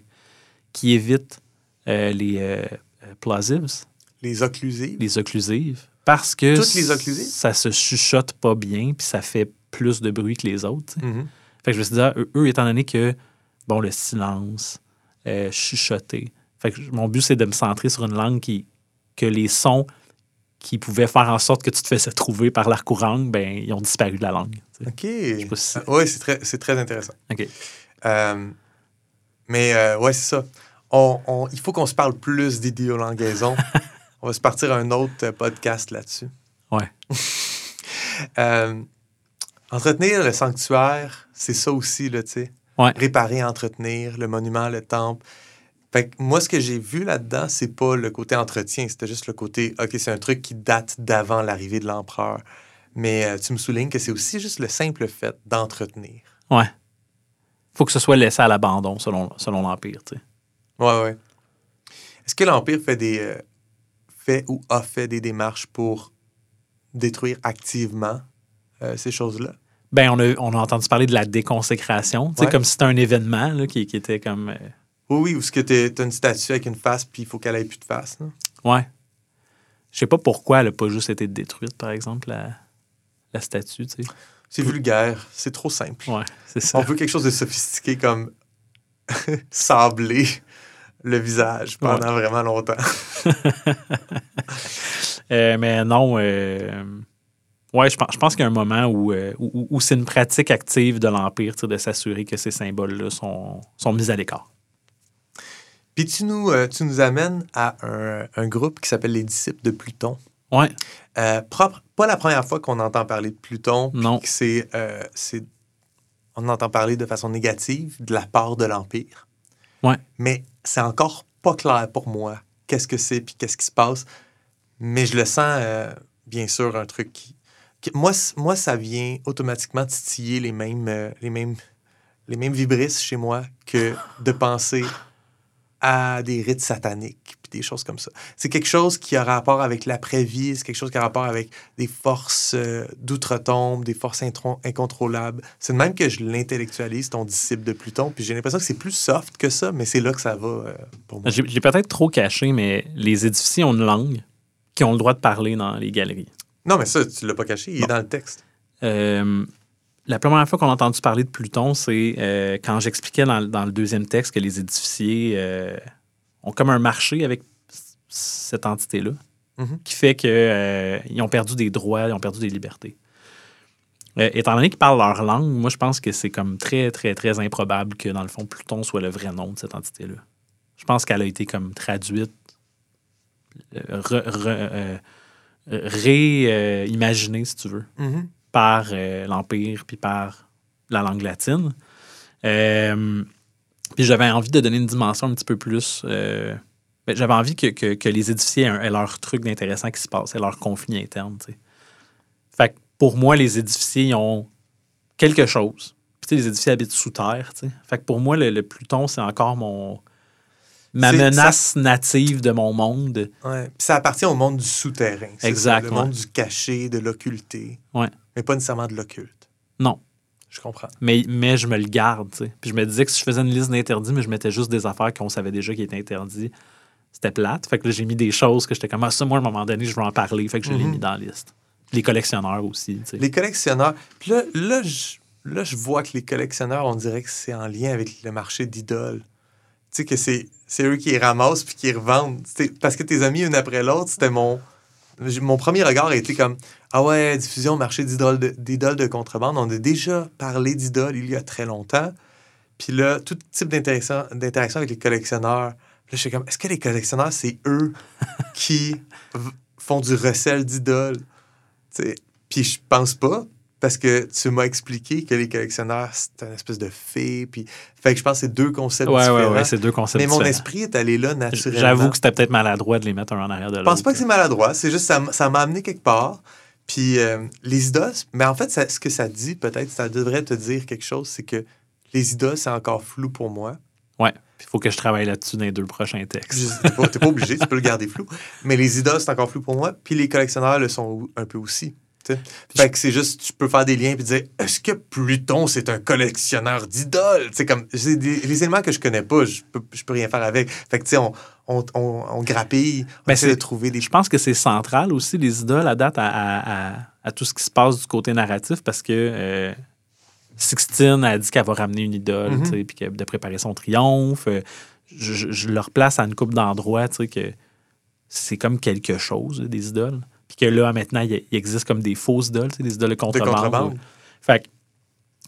qui évite euh, les euh, euh, plosives, Les occlusives. les occlusives, parce que Toutes les occlusives? ça se chuchote pas bien, puis ça fait plus de bruit que les autres. Mhm. Fait que je me suis dit, ah, eux, étant donné que, bon, le silence, euh, chuchoter. Fait que mon but, c'est de me centrer sur une langue qui, que les sons qui pouvaient faire en sorte que tu te faisais trouver par l'arcourang, ben, ils ont disparu de la langue. OK. si- oui, c'est très, c'est très intéressant. OK. Euh, mais euh, ouais, c'est ça. On, on- il faut qu'on se parle plus d'idéolangaison. on va se partir un autre podcast là-dessus. Ouais. Euh, entretenir le sanctuaire, c'est ça aussi, là, tu sais. Ouais. Réparer, entretenir le monument, le temple. Fait que moi, ce que j'ai vu là-dedans, c'est pas le côté entretien, c'était juste le côté, OK, c'est un truc qui date d'avant l'arrivée de l'empereur. Mais euh, tu me soulignes que c'est aussi juste le simple fait d'entretenir. Ouais. Faut que ce soit laissé à l'abandon, selon, selon l'Empire. tu sais. Ouais, ouais. Est-ce que l'Empire fait des. euh, fait ou a fait des démarches pour détruire activement euh, ces choses-là? Ben, on a, on a entendu parler de la déconsécration, Ouais. comme si c'était un événement là, qui, qui était comme. euh, Oui, oui, ou est-ce que tu as une statue avec une face, puis il faut qu'elle ait plus de face? là? ouais. Je sais pas pourquoi elle a pas juste été détruite, par exemple, la, la statue. C'est vulgaire, c'est trop simple. Ouais, c'est ça. On veut quelque chose de sophistiqué comme sabler le visage pendant vraiment longtemps. Euh, mais non, euh, ouais, je pense, je pense qu'il y a un moment où, euh, où, où c'est une pratique active de l'Empire de s'assurer que ces symboles-là sont, sont mis à l'écart. Puis tu nous, tu nous amènes à un, un groupe qui s'appelle les disciples de Pluton. Ouais, Euh, propre, pas la première fois qu'on entend parler de Pluton. Non. euh, c'est- on entend parler de façon négative de la part de l'Empire. Ouais. Mais c'est encore pas clair pour moi qu'est-ce que c'est puis qu'est-ce qui se passe. Mais je le sens, euh, bien sûr, un truc qui. moi, ça vient automatiquement titiller les mêmes, euh, les mêmes, les mêmes vibrisses chez moi que de penser à des rites sataniques, puis des choses comme ça. C'est quelque chose qui a rapport avec l'après-vie, c'est quelque chose qui a rapport avec des forces euh, d'outre-tombe, des forces incontrôlables. C'est de même que je l'intellectualise, ton disciple de Pluton, puis j'ai l'impression que c'est plus soft que ça, mais c'est là que ça va euh, pour moi. J'ai peut-être trop caché, mais les édificiers ont une langue qui ont le droit de parler dans les galeries. Non, mais ça, tu l'as pas caché, il est dans le texte. Euh, la première fois qu'on a entendu parler de Pluton, c'est euh, quand j'expliquais dans, dans le deuxième texte que les édificiers euh, ont comme un marché avec cette entité-là, Mhm. qui fait qu'ils ont perdu des droits, ils ont perdu des libertés. Euh, étant donné qu'ils parlent leur langue, moi, je pense que c'est comme très, très, très improbable que, dans le fond, Pluton soit le vrai nom de cette entité-là. Je pense qu'elle a été comme traduite, euh, euh, réimaginée, si tu veux Mhm. Par euh, l'Empire puis par la langue latine. Euh, puis j'avais envie de donner une dimension un petit peu plus. euh, ben, j'avais envie que, que- que les édifiés aient, aient leur truc d'intéressant qui se passe, aient leur conflit interne. Fait que pour moi, les édifiés ils ont quelque chose. Puis tu sais, les édifiés habitent sous terre. Fait que pour moi, le, le Pluton, c'est encore mon ma menace native de mon monde. Ouais. Puis ça appartient au monde du souterrain. c'est ça, le monde du caché, de l'occulté. Ouais. Mais pas nécessairement de l'occulte. Non. Je comprends. Mais, mais je me le garde, tu sais. Puis je me disais que si je faisais une liste d'interdits, mais je mettais juste des affaires qu'on savait déjà qui étaient interdites, c'était plate. Fait que là, j'ai mis des choses que j'étais comme, ah, ça, moi, à un moment donné, je veux en parler. Fait que je l'ai Mhm. mis dans la liste. Les collectionneurs aussi. Les collectionneurs. Puis là, là, je, là, je vois que les collectionneurs, on dirait que c'est en lien avec le marché d'idoles. Tu sais, que c'est, eux qui les ramassent puis qui les revendent. Parce que tes amis, une après l'autre, c'était mon. Mon premier regard a été comme Ah ouais, diffusion, marché d'idoles de, de contrebande. On a déjà parlé d'idoles il y a très longtemps. Puis là, tout type d'interaction, avec les collectionneurs. Là, je suis comme Est-ce que les collectionneurs, c'est eux qui font du recel d'idoles? Puis je pense pas, parce que tu m'as expliqué que les collectionneurs, c'est une espèce de fée. Puis... Fait que je pense que c'est deux concepts Ouais, ouais, différents. ouais, c'est deux concepts Mais mon esprit est allé là naturellement. J'avoue que c'était peut-être maladroit de les mettre un en arrière de Je l'autre. pense pas que c'est maladroit, c'est juste ça m- ça m'a amené quelque part. Puis euh, les idoles, mais en fait, ça- ce que ça dit, peut-être, ça devrait te dire quelque chose, c'est que les idoles, c'est encore flou pour moi. Ouais. Il faut que je travaille là-dessus dans les deux prochains textes. Je- T'es pas, pas obligé, tu peux le garder flou. Mais les idoles, c'est encore flou pour moi. Puis les collectionneurs le sont un peu aussi. Fait que c'est juste, tu peux faire des liens et dire est-ce que Pluton, c'est un collectionneur d'idoles? C'est comme, c'est des, les éléments que je connais pas, je peux, je peux rien faire avec. Fait que, tu sais, on, on, on, on grappille, on Ben, essaie de trouver des Je pense que c'est central aussi, les idoles, à date, à, à- à- à tout ce qui se passe du côté narratif, parce que euh, Sixtine a dit qu'elle va ramener une idole, puis que- de préparer son triomphe. Euh, Je, je- je le replace à une coupe d'endroits, tu sais, que c'est comme quelque chose, des idoles. Puis que là, maintenant, il, il existe comme des fausses idoles, des idoles de de contrebande. Fait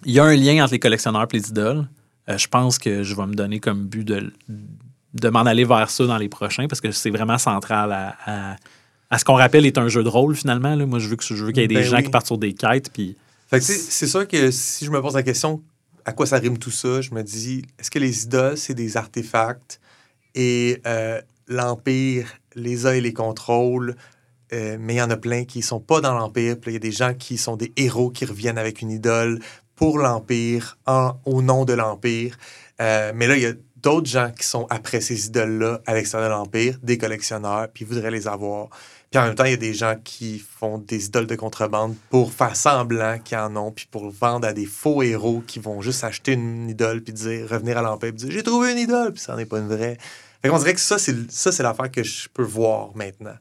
il y a un lien entre les collectionneurs et les idoles. Euh, je pense que je vais me donner comme but de, de m'en aller vers ça dans les prochains parce que c'est vraiment central à, à- à ce qu'on rappelle est un jeu de rôle finalement. là. Moi, je veux que je veux qu'il y ait des Ben gens oui. qui partent sur des quêtes. Puis c'est sûr que si je me pose la question, à quoi ça rime tout ça, je me dis, est-ce que les idoles, c'est des artefacts et euh, l'Empire les a et les contrôle, euh, mais il y en a plein qui sont pas dans l'Empire, il y a des gens qui sont des héros qui reviennent avec une idole pour l'Empire, au nom de l'Empire. Euh, mais là, il y a d'autres gens qui sont après ces idoles-là à l'extérieur de l'Empire, des collectionneurs, puis voudraient les avoir. Puis en même temps, il y a des gens qui font des idoles de contrebande pour faire semblant qu'ils en ont, puis pour vendre à des faux héros qui vont juste acheter une idole, puis dire, revenir à l'Empire, puis dire J'ai trouvé une idole, puis ça n'en est pas une vraie. Fait qu'on dirait que ça, c'est l'affaire que je peux voir maintenant.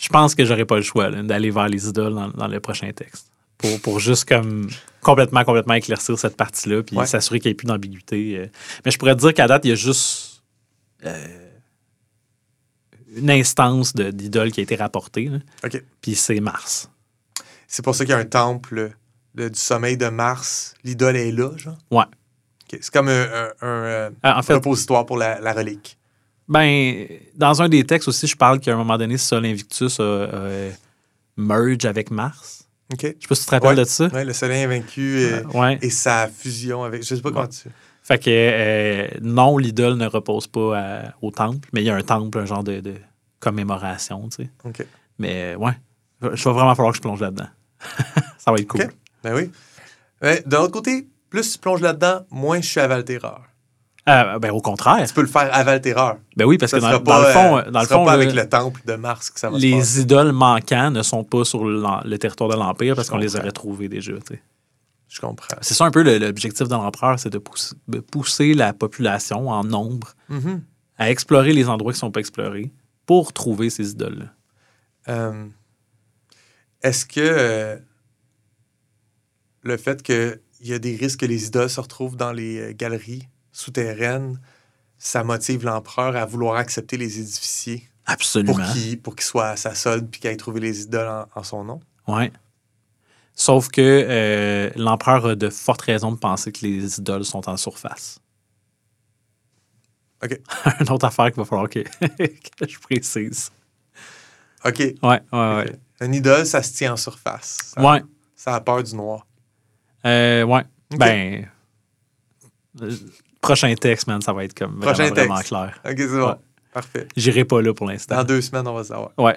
Je pense que j'aurais pas le choix d'aller vers les idoles dans, dans le prochain texte. Pour, pour juste comme complètement, complètement éclaircir cette partie-là, puis Ouais. s'assurer qu'il n'y ait plus d'ambiguïté. euh. Mais je pourrais te dire qu'à date, il y a juste euh, une instance d'idole qui a été rapportée. là. OK. Puis c'est Mars. C'est pour ça qu'il y a un temple le- du sommeil de Mars. L'idole est là, genre? Ouais. C'est comme un, un- un, euh, Ah, en fait, repositoire pour la, la relique. Ben, dans un des textes aussi, je parle qu'à un moment donné, Sol Invictus a, a merge avec Mars. OK. Je sais pas si tu te rappelles Ouais. de ça. Ouais, le soleil invaincu et, Ouais. et sa fusion avec. Je sais pas comment tu. Fait que euh, non, l'idole ne repose pas à- au temple, mais il y a un temple, un genre de, de commémoration, tu sais. OK. Mais euh, ouais, je vais vraiment falloir que je plonge là-dedans. Ça va être cool. Ben oui. Ouais, de l'autre côté, plus tu plonges là-dedans, moins je suis à Valterreur. Euh, ben, au contraire. Tu peux le faire avant le terreur. Ben oui, parce Ça que dans, le fond, euh, dans le sera fond pas avec le temple de Mars que ça va se les idoles manquants ne sont pas sur le, le territoire de l'Empire parce qu'on les aurait trouvés déjà. tu sais. Je comprends. C'est ça un peu l'objectif de l'empereur, c'est de pousser, de pousser la population en nombre Mhm. à explorer les endroits qui ne sont pas explorés pour trouver ces idoles-là. Euh, Est-ce que euh, le fait qu'il y a des risques que les idoles se retrouvent dans les euh, galeries souterraines, ça motive l'empereur à vouloir accepter les édificiers Absolument. pour qu'il pour qu'il soit à sa solde puis qu'il ait trouvé les idoles en, en son nom? Ouais. Sauf que euh, l'empereur a de fortes raisons de penser que les idoles sont en surface. OK. Une autre affaire qu'il va falloir que, que je précise. OK. Ouais, ouais, ouais. Une idole, ça se tient en surface. Ça, Ouais. ça a peur du noir. Euh, ouais. Ben. Euh, prochain texte, man, ça va être comme Prochain vraiment, clair. OK, c'est bon. Ouais. Parfait. J'irai pas là pour l'instant. Dans deux semaines, on va savoir. Ouais.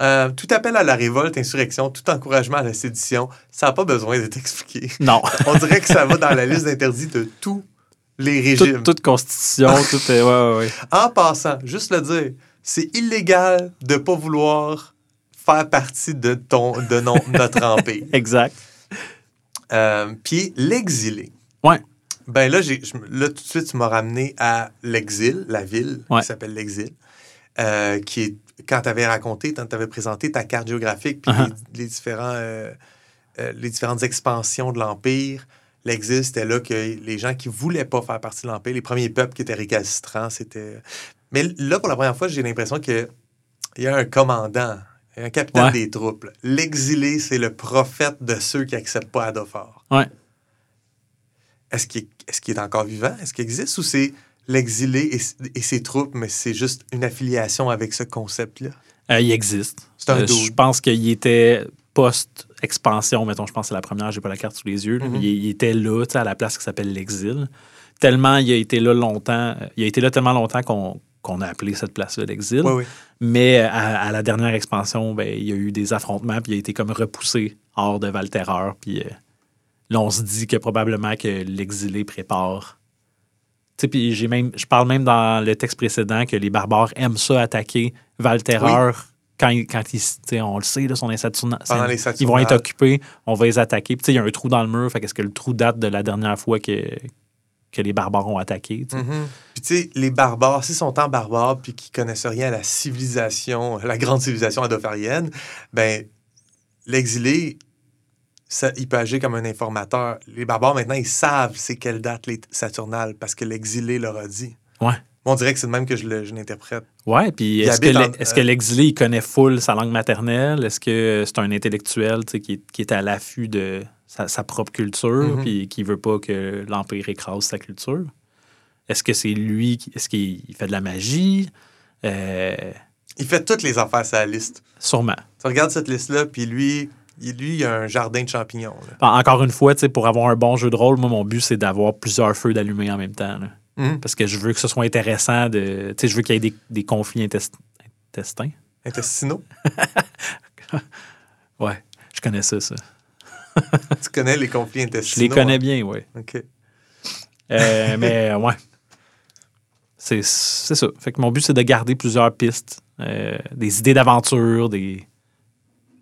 Euh, tout appel à la révolte, insurrection, tout encouragement à la sédition, ça n'a pas besoin d'être expliqué. Non. On dirait que ça va dans la liste d'interdits de tous les régimes. toute, toute constitution, toute. euh, ouais, ouais, ouais. En passant, juste le dire, c'est illégal de ne pas vouloir faire partie de, ton, de non- notre empire. Exact. Euh, Puis l'exilé. Ouais. Ben là, j'ai, là, tout de suite, tu m'as ramené à l'exil, la ville Ouais. qui s'appelle l'exil, euh, qui est, quand tu avais raconté, quand tu avais présenté ta carte géographique, puis Uh-huh. les, les différents, euh, euh, les différentes expansions de l'Empire, l'exil, c'était là que les gens qui voulaient pas faire partie de l'Empire, les premiers peuples qui étaient récalcitrants, c'était... Mais là, pour la première fois, j'ai l'impression qu'il y a un commandant, un capitaine Ouais. des troupes. là. L'exilé, c'est le prophète de ceux qui acceptent pas Adophar. Ouais. Est-ce qu'il est, encore vivant? Est-ce qu'il existe ou c'est l'exilé et, et ses troupes, mais c'est juste une affiliation avec ce concept-là? Euh, il existe. C'est un Euh. Je pense qu'il était post-expansion, mettons, je pense que c'est la première, j'ai pas la carte sous les yeux. Mhm. il, il était là, à la place qui s'appelle l'exil. Tellement il a été là longtemps, euh, il a été là tellement longtemps qu'on qu'on a appelé cette place-là l'exil. Oui, oui. Mais à, à la dernière expansion, ben, il y a eu des affrontements, puis il a été comme repoussé hors de Valterreur. Puis euh, là, on se dit que probablement que l'exilé prépare. Tu sais, puis j'ai même, je parle même dans le texte précédent que les barbares aiment ça attaquer Valterreur quand, ils- quand ils, tu sais, on le sait, là, son Saturna- Pendant les ils vont être occupés, on va les attaquer. Puis tu sais, il y a un trou dans le mur, fait qu'est-ce que le trou date de la dernière fois que, que les barbares ont attaqué? tu sais? Mhm. Puis tu sais, les barbares, s'ils sont en barbares puis qu'ils connaissent rien à la civilisation, la grande civilisation adofarienne, ben l'exilé, ça, il peut agir comme un informateur. Les barbares, maintenant, ils savent c'est quelle date les Saturnales parce que l'exilé leur a dit. Ouais. On dirait que c'est de même que je le- l'interprète. Ouais, puis est-ce que, l'e- euh, l'exilé, il connaît full sa langue maternelle? Est-ce que c'est un intellectuel qui, est- qui est à l'affût de sa, sa propre culture Mhm. puis qui veut pas que l'Empire écrase sa culture? Est-ce que c'est lui, qui- est-ce qu'il il fait de la magie? Euh, Il fait toutes les affaires sur la liste. sûrement. Tu regardes cette liste-là, puis lui, lui, il a un jardin de champignons. là. Encore une fois, tu sais, pour avoir un bon jeu de rôle, moi, mon but, c'est d'avoir plusieurs feux d'allumer en même temps. là. Mhm. Parce que je veux que ce soit intéressant. De, tu sais, je veux qu'il y ait des, des conflits intest- intestins. Intestinaux? Ouais, je connais ça, ça. tu connais les conflits Je intestinaux. les connais hein? bien, oui. OK. Euh, mais euh, ouais. C'est c'est ça. Fait que mon but, c'est de garder plusieurs pistes, euh, des idées d'aventure, des.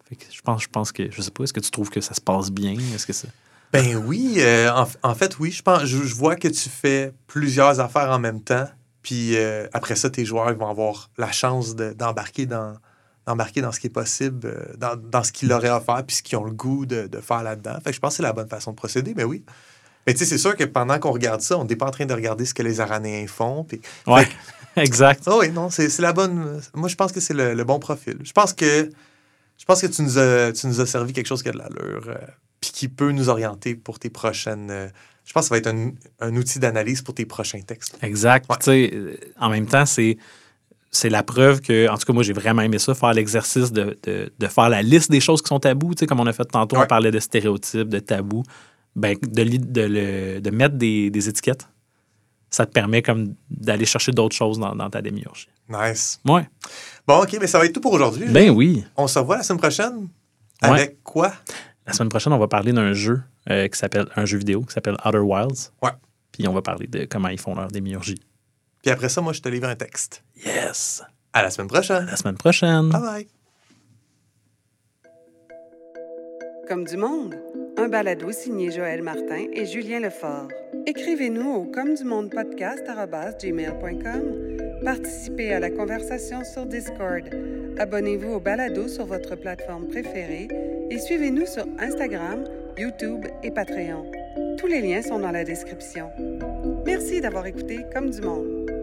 Fait que je pense, je pense que. Je sais pas, est-ce que tu trouves que ça se passe bien? Est-ce que ça. Ben oui, euh, en, en fait, oui. Je, pense, je, je vois que tu fais plusieurs affaires en même temps. Puis euh, après ça, tes joueurs ils vont avoir la chance de- d'embarquer dans, d'embarquer dans ce qui est possible, euh, dans, dans ce qu'ils auraient à faire, puis ce qu'ils ont le goût de, de faire là-dedans. Fait que je pense que c'est la bonne façon de procéder, mais oui. Mais tu sais, c'est sûr que pendant qu'on regarde ça, on n'est pas en train de regarder ce que les Aranéens font. Puis... Ouais, exact. Ah oui, non, c'est c'est la bonne. Moi, je pense que c'est le, le bon profil. Je pense que je pense que tu nous as, tu nous as servi quelque chose qui a de l'allure, euh, puis qui peut nous orienter pour tes prochaines. euh, je pense que ça va être un, un outil d'analyse pour tes prochains textes. Exact. Puis, Tu sais, euh, en même temps, c'est. C'est la preuve que, en tout cas, moi, j'ai vraiment aimé ça, faire l'exercice de, de, de faire la liste des choses qui sont tabous. Tu sais, comme on a fait tantôt, Ouais. on parlait de stéréotypes, de tabous. Ben, de, de, le- de mettre des, des étiquettes, ça te permet comme d'aller chercher d'autres choses dans, dans ta démiurgie. Nice. Ouais. Bon, OK, mais ça va être tout pour aujourd'hui. Ben oui. On se revoit la semaine prochaine. Ouais. Avec quoi? La semaine prochaine, on va parler d'un jeu euh, qui s'appelle un jeu vidéo qui s'appelle Outer Wilds. Ouais. Puis on va parler de comment ils font leur démiurgie. Puis après ça, moi, je te livre un texte. Yes! À la semaine prochaine. La semaine prochaine. Bye bye. Comme du monde, un balado signé Joël Martin et Julien Lefort. Écrivez-nous au comme du monde podcast@gmail.com. Participez à la conversation sur Discord. Abonnez-vous au balado sur votre plateforme préférée et suivez-nous sur Instagram, YouTube et Patreon. Tous les liens sont dans la description. Merci d'avoir écouté Comme du monde.